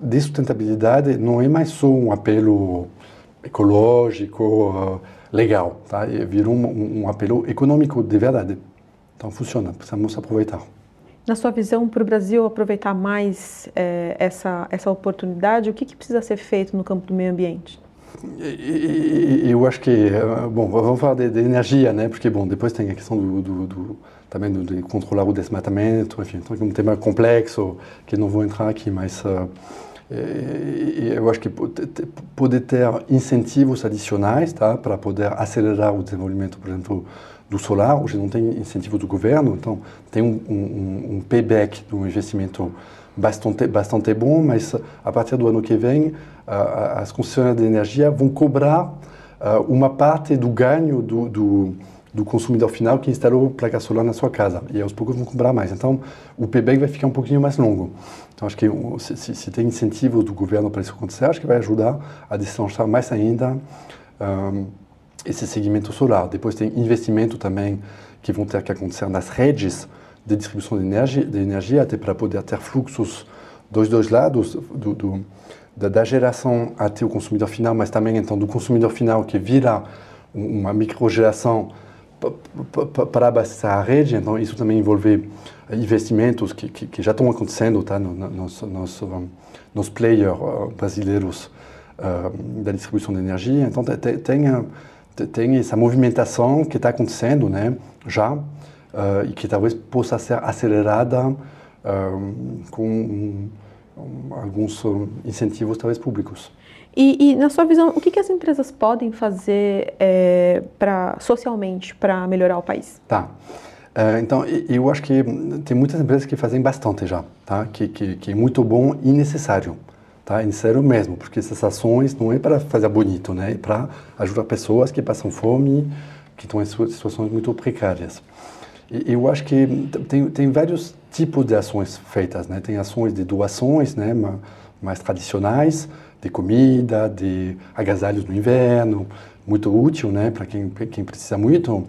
[SPEAKER 4] de sustentabilidade não é mais só um apelo ecológico, uh, legal, tá? virou um, um, apelo econômico de verdade. Então, funciona, precisamos aproveitar.
[SPEAKER 1] Na sua visão, para o Brasil aproveitar mais é, essa, essa oportunidade, o que, que precisa ser feito no campo do meio ambiente?
[SPEAKER 4] Eu acho que, eh, bom, vamos falar de, de, energia, né? Porque, bom, depois tem a questão do, do, do também do, de controlar o desmatamento, enfim, então é um tema complexo que não vou entrar aqui, mas uh, eu acho que poder ter incentivos adicionais, tá? Para poder acelerar o desenvolvimento, por exemplo, do solar. Hoje não tem incentivo do governo, então tem um, um, um payback do investimento bastante, bastante bom, mas a partir do ano que vem, as concessionárias de energia vão cobrar uma parte do ganho do, do, do consumidor final que instalou placa solar na sua casa. E aos poucos vão cobrar mais. Então, o payback vai ficar um pouquinho mais longo. Então, acho que se, se tem incentivo do governo para isso acontecer, acho que vai ajudar a deslanchar mais ainda um, esse segmento solar. Depois tem investimento também que vão ter que acontecer nas redes de distribuição de energia, de energia até para poder ter fluxos dos dois lados, do, do, da, geração até o consumidor final, mas também então do consumidor final que vira uma microgeração para abastecer a rede. Então isso também envolve investimentos que, que, que já estão acontecendo tá, no, no, nos, nos, nos players brasileiros uh, da distribuição de energia. Então tem, tem, tem essa movimentação que está acontecendo né, já uh, e que talvez possa ser acelerada uh, com um, alguns incentivos talvez públicos.
[SPEAKER 1] E, e, na sua visão, o que, que as empresas podem fazer é, socialmente para melhorar o país?
[SPEAKER 4] Tá. Uh, então, eu acho que tem muitas empresas que fazem bastante já, tá? que, que, que é muito bom e necessário. Tá? É necessário mesmo, porque essas ações não é para fazer bonito, né? é para ajudar pessoas que passam fome, que estão em situações muito precárias. Eu acho que tem, tem vários tipos de ações feitas, né? Tem ações de doações, né? Mais tradicionais, de comida, de agasalhos no inverno, muito útil, né? Para quem, quem precisa muito.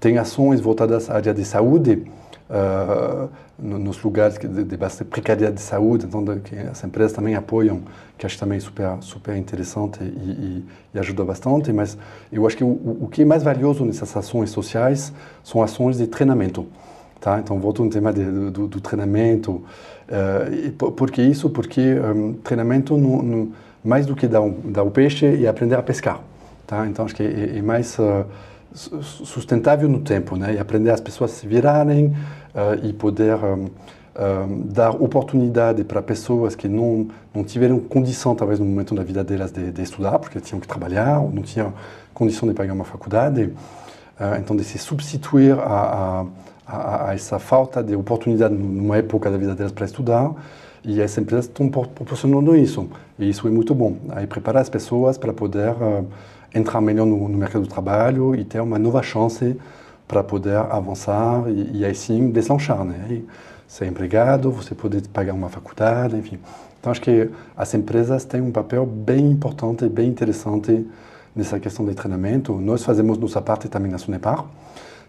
[SPEAKER 4] Tem ações voltadas à área de saúde, uh, nos lugares de, de bastante precariedade de saúde, então que as empresas também apoiam, que acho também super super interessante e, e, e ajuda bastante. Mas eu acho que o, o, que é mais valioso nessas ações sociais são ações de treinamento, tá? Então volto no tema de, do, do, treinamento, uh, por que isso? Porque um, treinamento no, mais do que dar, um, dar o peixe é aprender a pescar, tá? Então acho que é, é mais uh, sustentável no tempo, né? E aprender as pessoas a se virarem uh, e poder um, um, dar oportunidade para pessoas que não não tiveram condição, talvez no momento da vida delas, de, de estudar, porque tinham que trabalhar ou não tinham condição de pagar uma faculdade. Uh, então, de se substituir a, a, a, a, essa falta de oportunidade numa época da vida delas para estudar. E as empresas estão proporcionando isso. E isso é muito bom. Aí preparar as pessoas para poder uh, entrar melhor no, no, mercado do trabalho e ter uma nova chance para poder avançar e, e aí sim deslanchar, né? Ser empregado, você poder pagar uma faculdade, enfim. Então acho que as empresas têm um papel bem importante, bem interessante nessa questão de treinamento. Nós fazemos nossa parte também na Sunepar,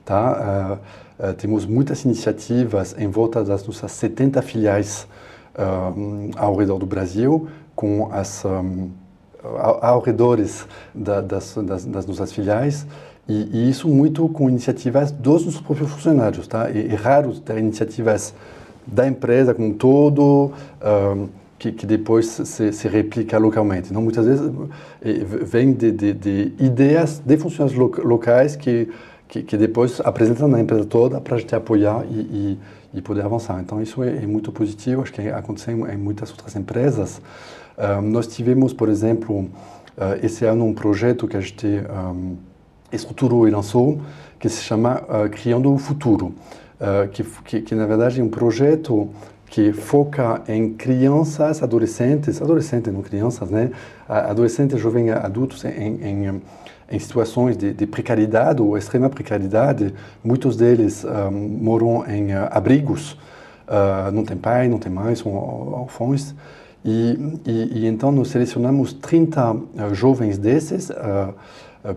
[SPEAKER 4] tá? Uh, uh, temos muitas iniciativas em volta das nossas 70 filiais ao redor do Brasil, com as um, ao redor da, das, das, das, nossas filiais, e, e, isso muito com iniciativas dos nossos próprios funcionários. Tá? É, é raro ter iniciativas da empresa como um todo, que, que, depois se, se, replica localmente. Então, muitas vezes, vem de, de, de ideias de funcionários locais que, que, que, depois apresentam na empresa toda para a gente apoiar e, e, e, poder avançar. Então, isso é, é, muito positivo, acho que aconteceu em muitas outras empresas. Uh, nós tivemos, por exemplo, uh, esse ano um projeto que a gente um, estruturou e lançou, que se chama uh, Criando o Futuro, que, que, que, na verdade é um projeto que foca em crianças, adolescentes, adolescentes, não crianças, né? Adolescentes, jovens, adultos em, em, em situações de, de, precariedade ou extrema precariedade. Muitos deles um, moram em uh, abrigos, uh, não tem pai, não tem mãe, são órfãos. E, e, e, então nós selecionamos 30 uh, jovens desses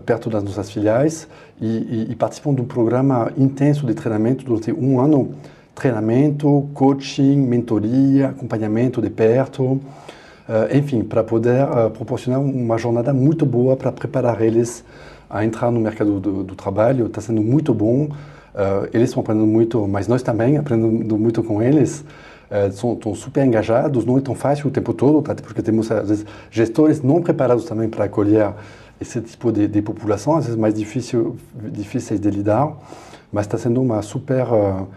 [SPEAKER 4] perto das nossas filiais e, e, participam de um programa intenso de treinamento durante um ano. Treinamento, coaching, mentoria, acompanhamento de perto, enfim, para poder uh, proporcionar uma jornada muito boa para preparar eles a entrar no mercado do, do trabalho. Está sendo muito bom. Uh, eles estão aprendendo muito, mas nós também aprendendo muito com eles. São, estão super engajados, não é tão fácil o tempo todo, tá? porque temos às vezes gestores não preparados também para acolher esse tipo de, de população, às vezes mais difícil, difíceis de lidar, mas está sendo uma super uh,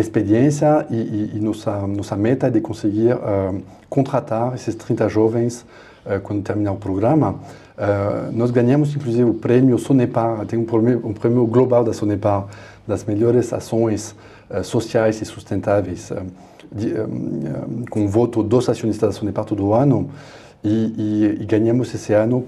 [SPEAKER 4] experiência e, e, e, nossa, nossa meta é de conseguir uh, contratar esses 30 jovens uh, quando terminar o programa. nós ganhamos, inclusive, o prêmio Sonepar, tem um prêmio, um prêmio global da Sonepar, das melhores ações sociais e sustentáveis, de, com voto dos acionistas da Sonepar todo ano, e, e ganhamos esse ano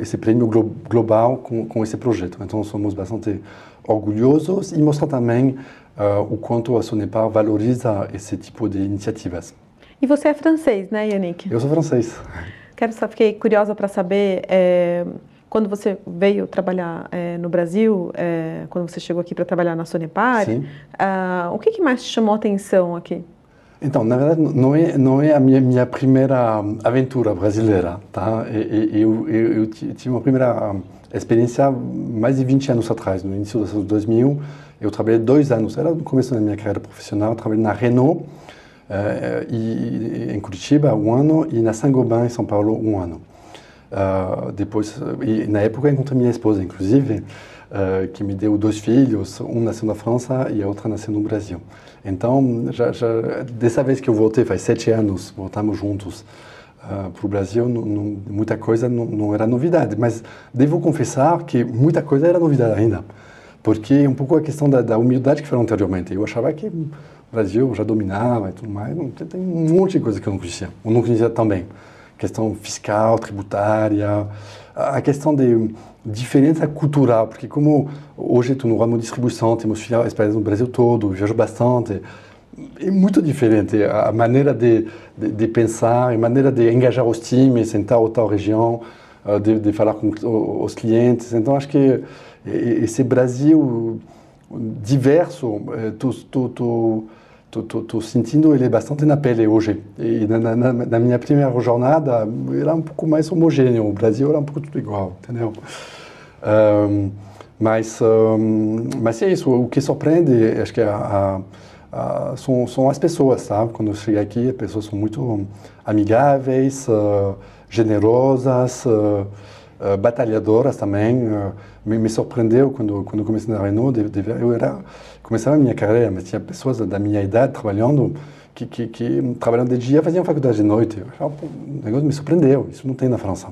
[SPEAKER 4] esse prêmio glo global com, com esse projeto. Então, somos bastante orgulhosos e mostra também uh, o quanto a Sonepar valoriza esse tipo de iniciativas.
[SPEAKER 1] E você é francês, né, Yannick?
[SPEAKER 4] Eu sou francês.
[SPEAKER 1] Quero só fiquei curiosa para saber é, quando você veio trabalhar é, no Brasil, é, quando você chegou aqui para trabalhar na Sonepar, uh, o que, que mais te chamou a atenção aqui?
[SPEAKER 4] Então, na verdade, não é, não é a minha, minha primeira aventura brasileira, tá? Eu, eu, eu, tive uma primeira experiência mais de 20 anos atrás, no início dos anos 2000. Eu trabalhei dois anos, era no começo da minha carreira profissional, trabalhei na Renault, uh, e, em Curitiba, um ano, e na Saint-Gobain, em São Paulo, um ano. Uh, depois, e na época, encontrei minha esposa, inclusive, uh, que me deu dois filhos, um nasceu na França e a outra nasceu no Brasil. Então, já, já, dessa vez que eu voltei, faz sete anos, voltamos juntos uh, para o Brasil, não, não, muita coisa não, não, era novidade, mas devo confessar que muita coisa era novidade ainda, porque um pouco a questão da, da humildade que falou anteriormente. Eu achava que o Brasil já dominava e tudo mais, tem, um monte de coisa que eu não conhecia, ou não conhecia também. Questão fiscal, tributária, a questão de diferença cultural, porque como hoje estou no ramo de distribuição, temos filiais no Brasil todo, viajo bastante, é muito diferente a maneira de, de, de, pensar, a maneira de engajar os times em tal ou tal região, eh, de, de falar com os clientes. Então, acho que esse Brasil diverso, estou eh, sentindo ele bastante na pele hoje. E na, na, na, minha primeira jornada, era um pouco mais homogêneo. O Brasil era um pouco tudo igual, entendeu? Um, mas, um, mas é isso. O que surpreende, acho que é a, a, a, são, são as pessoas, sabe? Quando eu cheguei aqui, as pessoas são muito amigáveis, uh, generosas, uh, uh, batalhadoras também. Me, me, surpreendeu quando quando comecei na Renault, de, de, eu era começava a minha carreira, mas tinha pessoas da minha idade trabalhando que, que, que de dia faziam faculdade de noite. o negócio me surpreendeu. Isso não tem na França,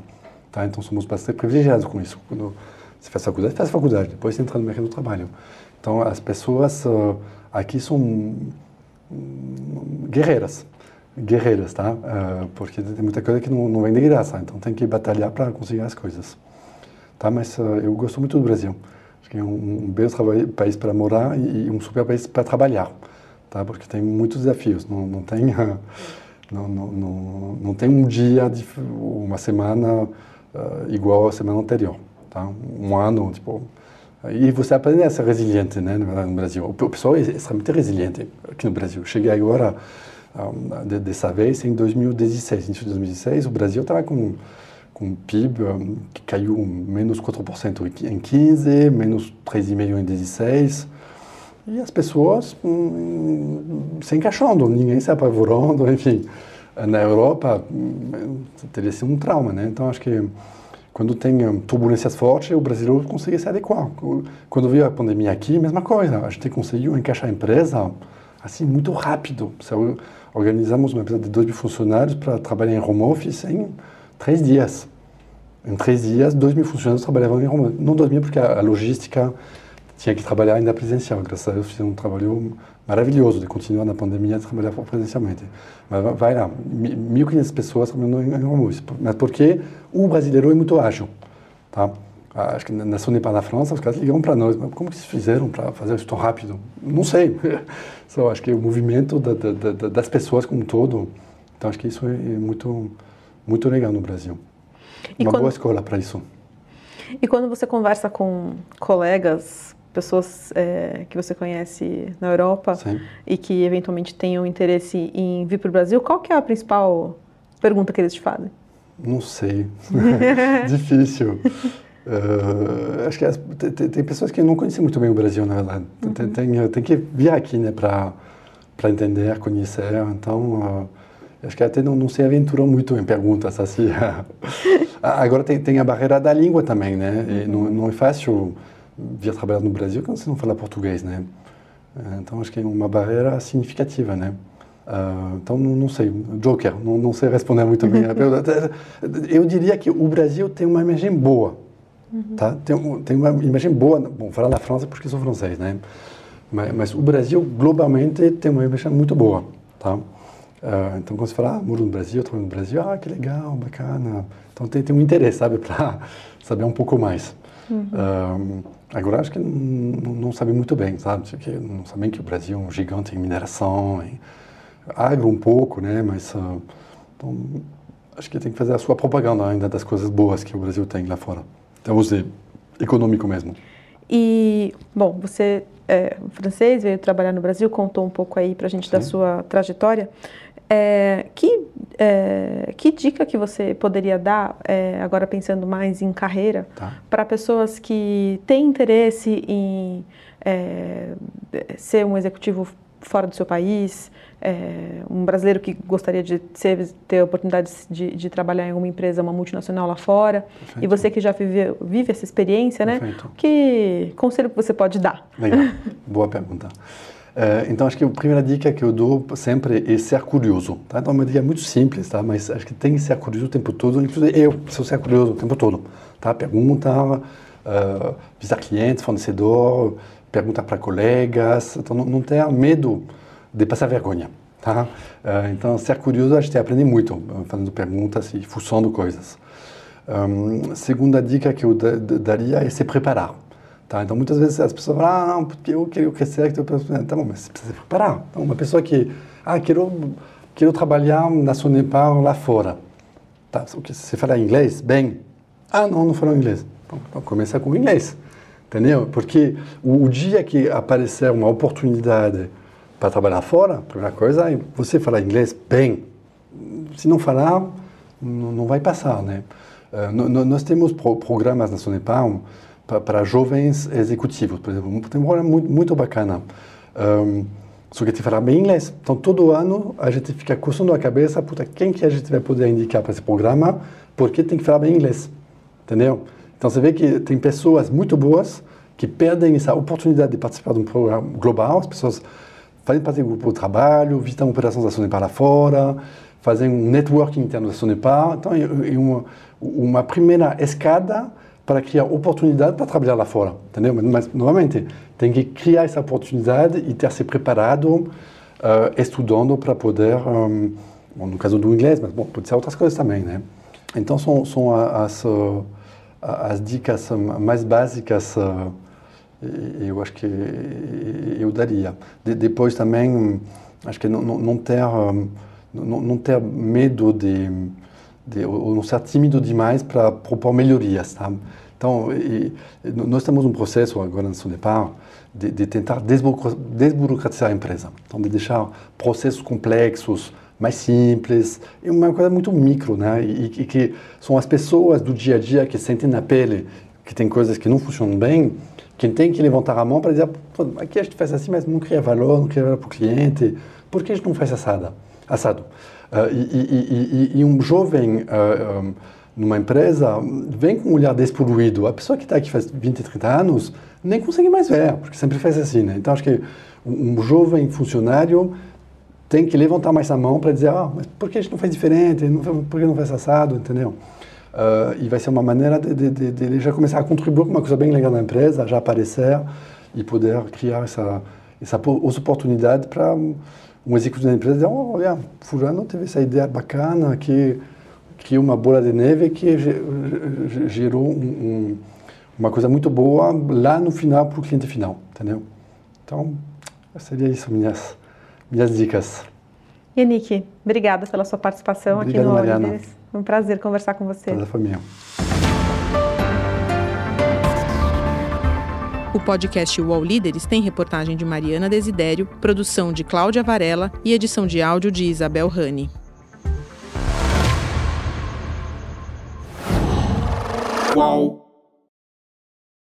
[SPEAKER 4] tá? Então somos bastante privilegiados com isso. Quando, você faz faculdade, faz faculdade, depois você entra no mercado do trabalho. Então, as pessoas uh, aqui são um, guerreiras, guerreiras, tá? Uh, porque tem muita coisa que não, não vem de graça, então tem que batalhar para conseguir as coisas. Tá? Mas uh, eu gosto muito do Brasil. Acho que é um, um belo país para morar e, e, um super país para trabalhar, tá? Porque tem muitos desafios, não, não tem... Não, não, não, não tem um dia, uma semana igual à semana anterior tá? um ano, tipo, e você aprende a ser resiliente, né, no Brasil. O pessoal é extremamente resiliente aqui no Brasil. Cheguei agora, dessa vez, em 2016. Em 2016, o Brasil estava com, com um PIB que caiu menos 4% em 15, menos 3,5% em 16. e as pessoas hum, se encaixando, ninguém se apavorando, enfim. Na Europa, hum, teria sido um trauma, né? Então, acho que quando tem hum, turbulências fortes, o brasileiro consegue se adequar. Quando veio a pandemia aqui, mesma coisa. A gente conseguiu encaixar a empresa assim muito rápido. Organizamos uma empresa de 2 mil funcionários para trabalhar em home office em três dias. Em três dias, 2 mil funcionários trabalhavam em home office. Não 2 mil porque a logística tinha que trabalhar ainda presencial. Graças a Deus, fiz um trabalho maravilhoso de continuar na pandemia a trabalhar presencialmente. Mas vai lá, 1.500 pessoas trabalhando em home office. Mas porque o brasileiro é muito ágil. Tá? Acho que na Sonepar na França, os caras ligam para nós. Mas como que eles fizeram para fazer isso tão rápido? Não sei. Só acho que o movimento da, da, da, das pessoas como um todo. Então, acho que isso é muito, muito legal no Brasil. E Uma quando... boa escola para isso.
[SPEAKER 1] E quando você conversa com colegas pessoas é, que você conhece na Europa Sim. e que eventualmente tenham interesse em vir para o Brasil, qual que é a principal pergunta que eles te fazem?
[SPEAKER 4] Não sei. Difícil. Uh, acho que as, tem, tem, pessoas que não conhecem muito bem o Brasil, na verdade. Uhum. Tem, tem, tem, que vir aqui né, para entender, conhecer. Então, uh, acho que até não, não se aventuram muito em perguntas assim. Agora tem, a barreira da língua também, né? E não, não é fácil vir trabalhar no Brasil quando você não fala português, né? Eh, então acho que é uma barreira significativa, né? Uh, então não, não, sei, Joker, não, não sei responder muito bem a pergunta. Eu diria que o Brasil tem uma imagem boa, uhum. tá? Tem, tem uma imagem boa, bom, falar da França porque sou francês, né? Mas, mas, o Brasil globalmente tem uma imagem muito boa, tá? Uh, então quando você fala, ah, moro no Brasil, estou no Brasil, ah, que legal, bacana. Então tem, tem um interesse, sabe, para saber um pouco mais. Uhum. Uh, Agora acho que não, não sabem muito bem, sabe? Que não sabem que o Brasil é um gigante em mineração, em agro um pouco, né? Mas uh, então, acho que tem que fazer a sua propaganda ainda das coisas boas que o Brasil tem lá fora. Então, você econômico mesmo.
[SPEAKER 1] E, bom, você é francês, veio trabalhar no Brasil, contou um pouco aí para a gente Sim. da sua trajetória. É, que, é, que dica que você poderia dar, é, agora pensando mais em carreira, tá. para pessoas que têm interesse em é, ser um executivo fora do seu país, é, um brasileiro que gostaria de ser, ter a oportunidade de, de, trabalhar em uma empresa, uma multinacional lá fora, Perfeito. e você que já vive, vive essa experiência, né? Que conselho que você pode dar?
[SPEAKER 4] Legal, boa pergunta. Uh, então, acho que a primeira dica que eu dou sempre é ser curioso. Tá? Então, é uma dica muito simples, tá? mas acho que tem que ser curioso o tempo todo. Inclusive, eu sou ser curioso o tempo todo. Tá? Pergunta, uh, visar clientes, fornecedor, pergunta para colegas. Então, não, não tenha medo de passar vergonha. Tá? Uh, então, ser curioso, a gente aprende muito fazendo perguntas e fuçando coisas. Um, segunda dica que eu daria é se preparar. Tá? Então, muitas vezes as pessoas falam, ah, não, porque eu quero crescer, eu penso, tá bom, mas você precisa se preparar. Então, uma pessoa que, ah, quero, quero trabalhar na Sonepar lá fora. Tá, você fala inglês? Bem. Ah, não, não falo inglês. Então começa com inglês, entendeu? Porque o, o, dia que aparecer uma oportunidade para trabalhar fora, primeira coisa é você falar inglês bem. Se não falar, não, vai passar, né? Uh, nós temos pro, programas na Sonepar, para jovens executivos, por exemplo. Tem um programa muito, bacana. Um, só que te falar bem inglês. Então, todo ano, a gente fica coçando a cabeça, puta, quem que a gente vai poder indicar para esse programa, porque tem que falar bem inglês. Entendeu? Então, você vê que tem pessoas muito boas que perdem essa oportunidade de participar de um programa global. As pessoas fazem parte do grupo de trabalho, visitam operações da Sonepar lá fora, fazem um networking interno da Sonepar. Então, é uma, uma primeira escada para criar oportunidade para trabalhar lá fora, entendeu? Mas, novamente, tem que criar essa oportunidade e ter se preparado, uh, estudando para poder, um, bom, no caso do inglês, mas bom, pode ser outras coisas também, né? Então, são, são as, uh, as dicas mais básicas, uh, eu acho que eu daria. De, depois também, acho que não, não ter, não, não ter medo de de, ou não ser tímido demais para propor melhorias, tá? Então, e, nós temos um processo agora no Sonepar de, de tentar desburocratizar a empresa. Então, de deixar processos complexos mais simples, é uma coisa muito micro, né? E, e, que são as pessoas do dia a dia que sentem na pele que tem coisas que não funcionam bem, Quem tem que levantar a mão para dizer, aqui a gente faz assim, mas não cria valor, não cria valor para o cliente, por que a gente não faz assada, assado? Uh, e, e, e, e, um jovem uh, um, numa empresa vem com um olhar despoluído. A pessoa que está aqui faz 20, 30 anos nem consegue mais ver, porque sempre faz assim. Né? Então, acho que um, jovem funcionário tem que levantar mais a mão para dizer, ah, mas por que a gente não faz diferente? Por que não faz assado? Entendeu? Uh, e vai ser uma maneira de, de, de, de, ele já começar a contribuir com uma coisa bem legal na empresa, já aparecer e poder criar essa, essa oportunidade para um, um executivo da empresa dizer, oh, olha, fulano teve essa ideia bacana que criou uma bola de neve que gerou um, um, uma coisa muito boa lá no final para o cliente final, entendeu? Então, seria isso minhas minhas dicas.
[SPEAKER 1] Yannick, obrigada pela sua participação
[SPEAKER 4] Obrigado,
[SPEAKER 1] aqui no
[SPEAKER 4] Mariana.
[SPEAKER 1] Líderes. Foi um prazer conversar com você.
[SPEAKER 4] Prazer foi meu.
[SPEAKER 1] O podcast UOL Líderes tem reportagem de Mariana Desidério, produção de Cláudia Varela e edição de áudio de Isabel Rani.
[SPEAKER 6] UOL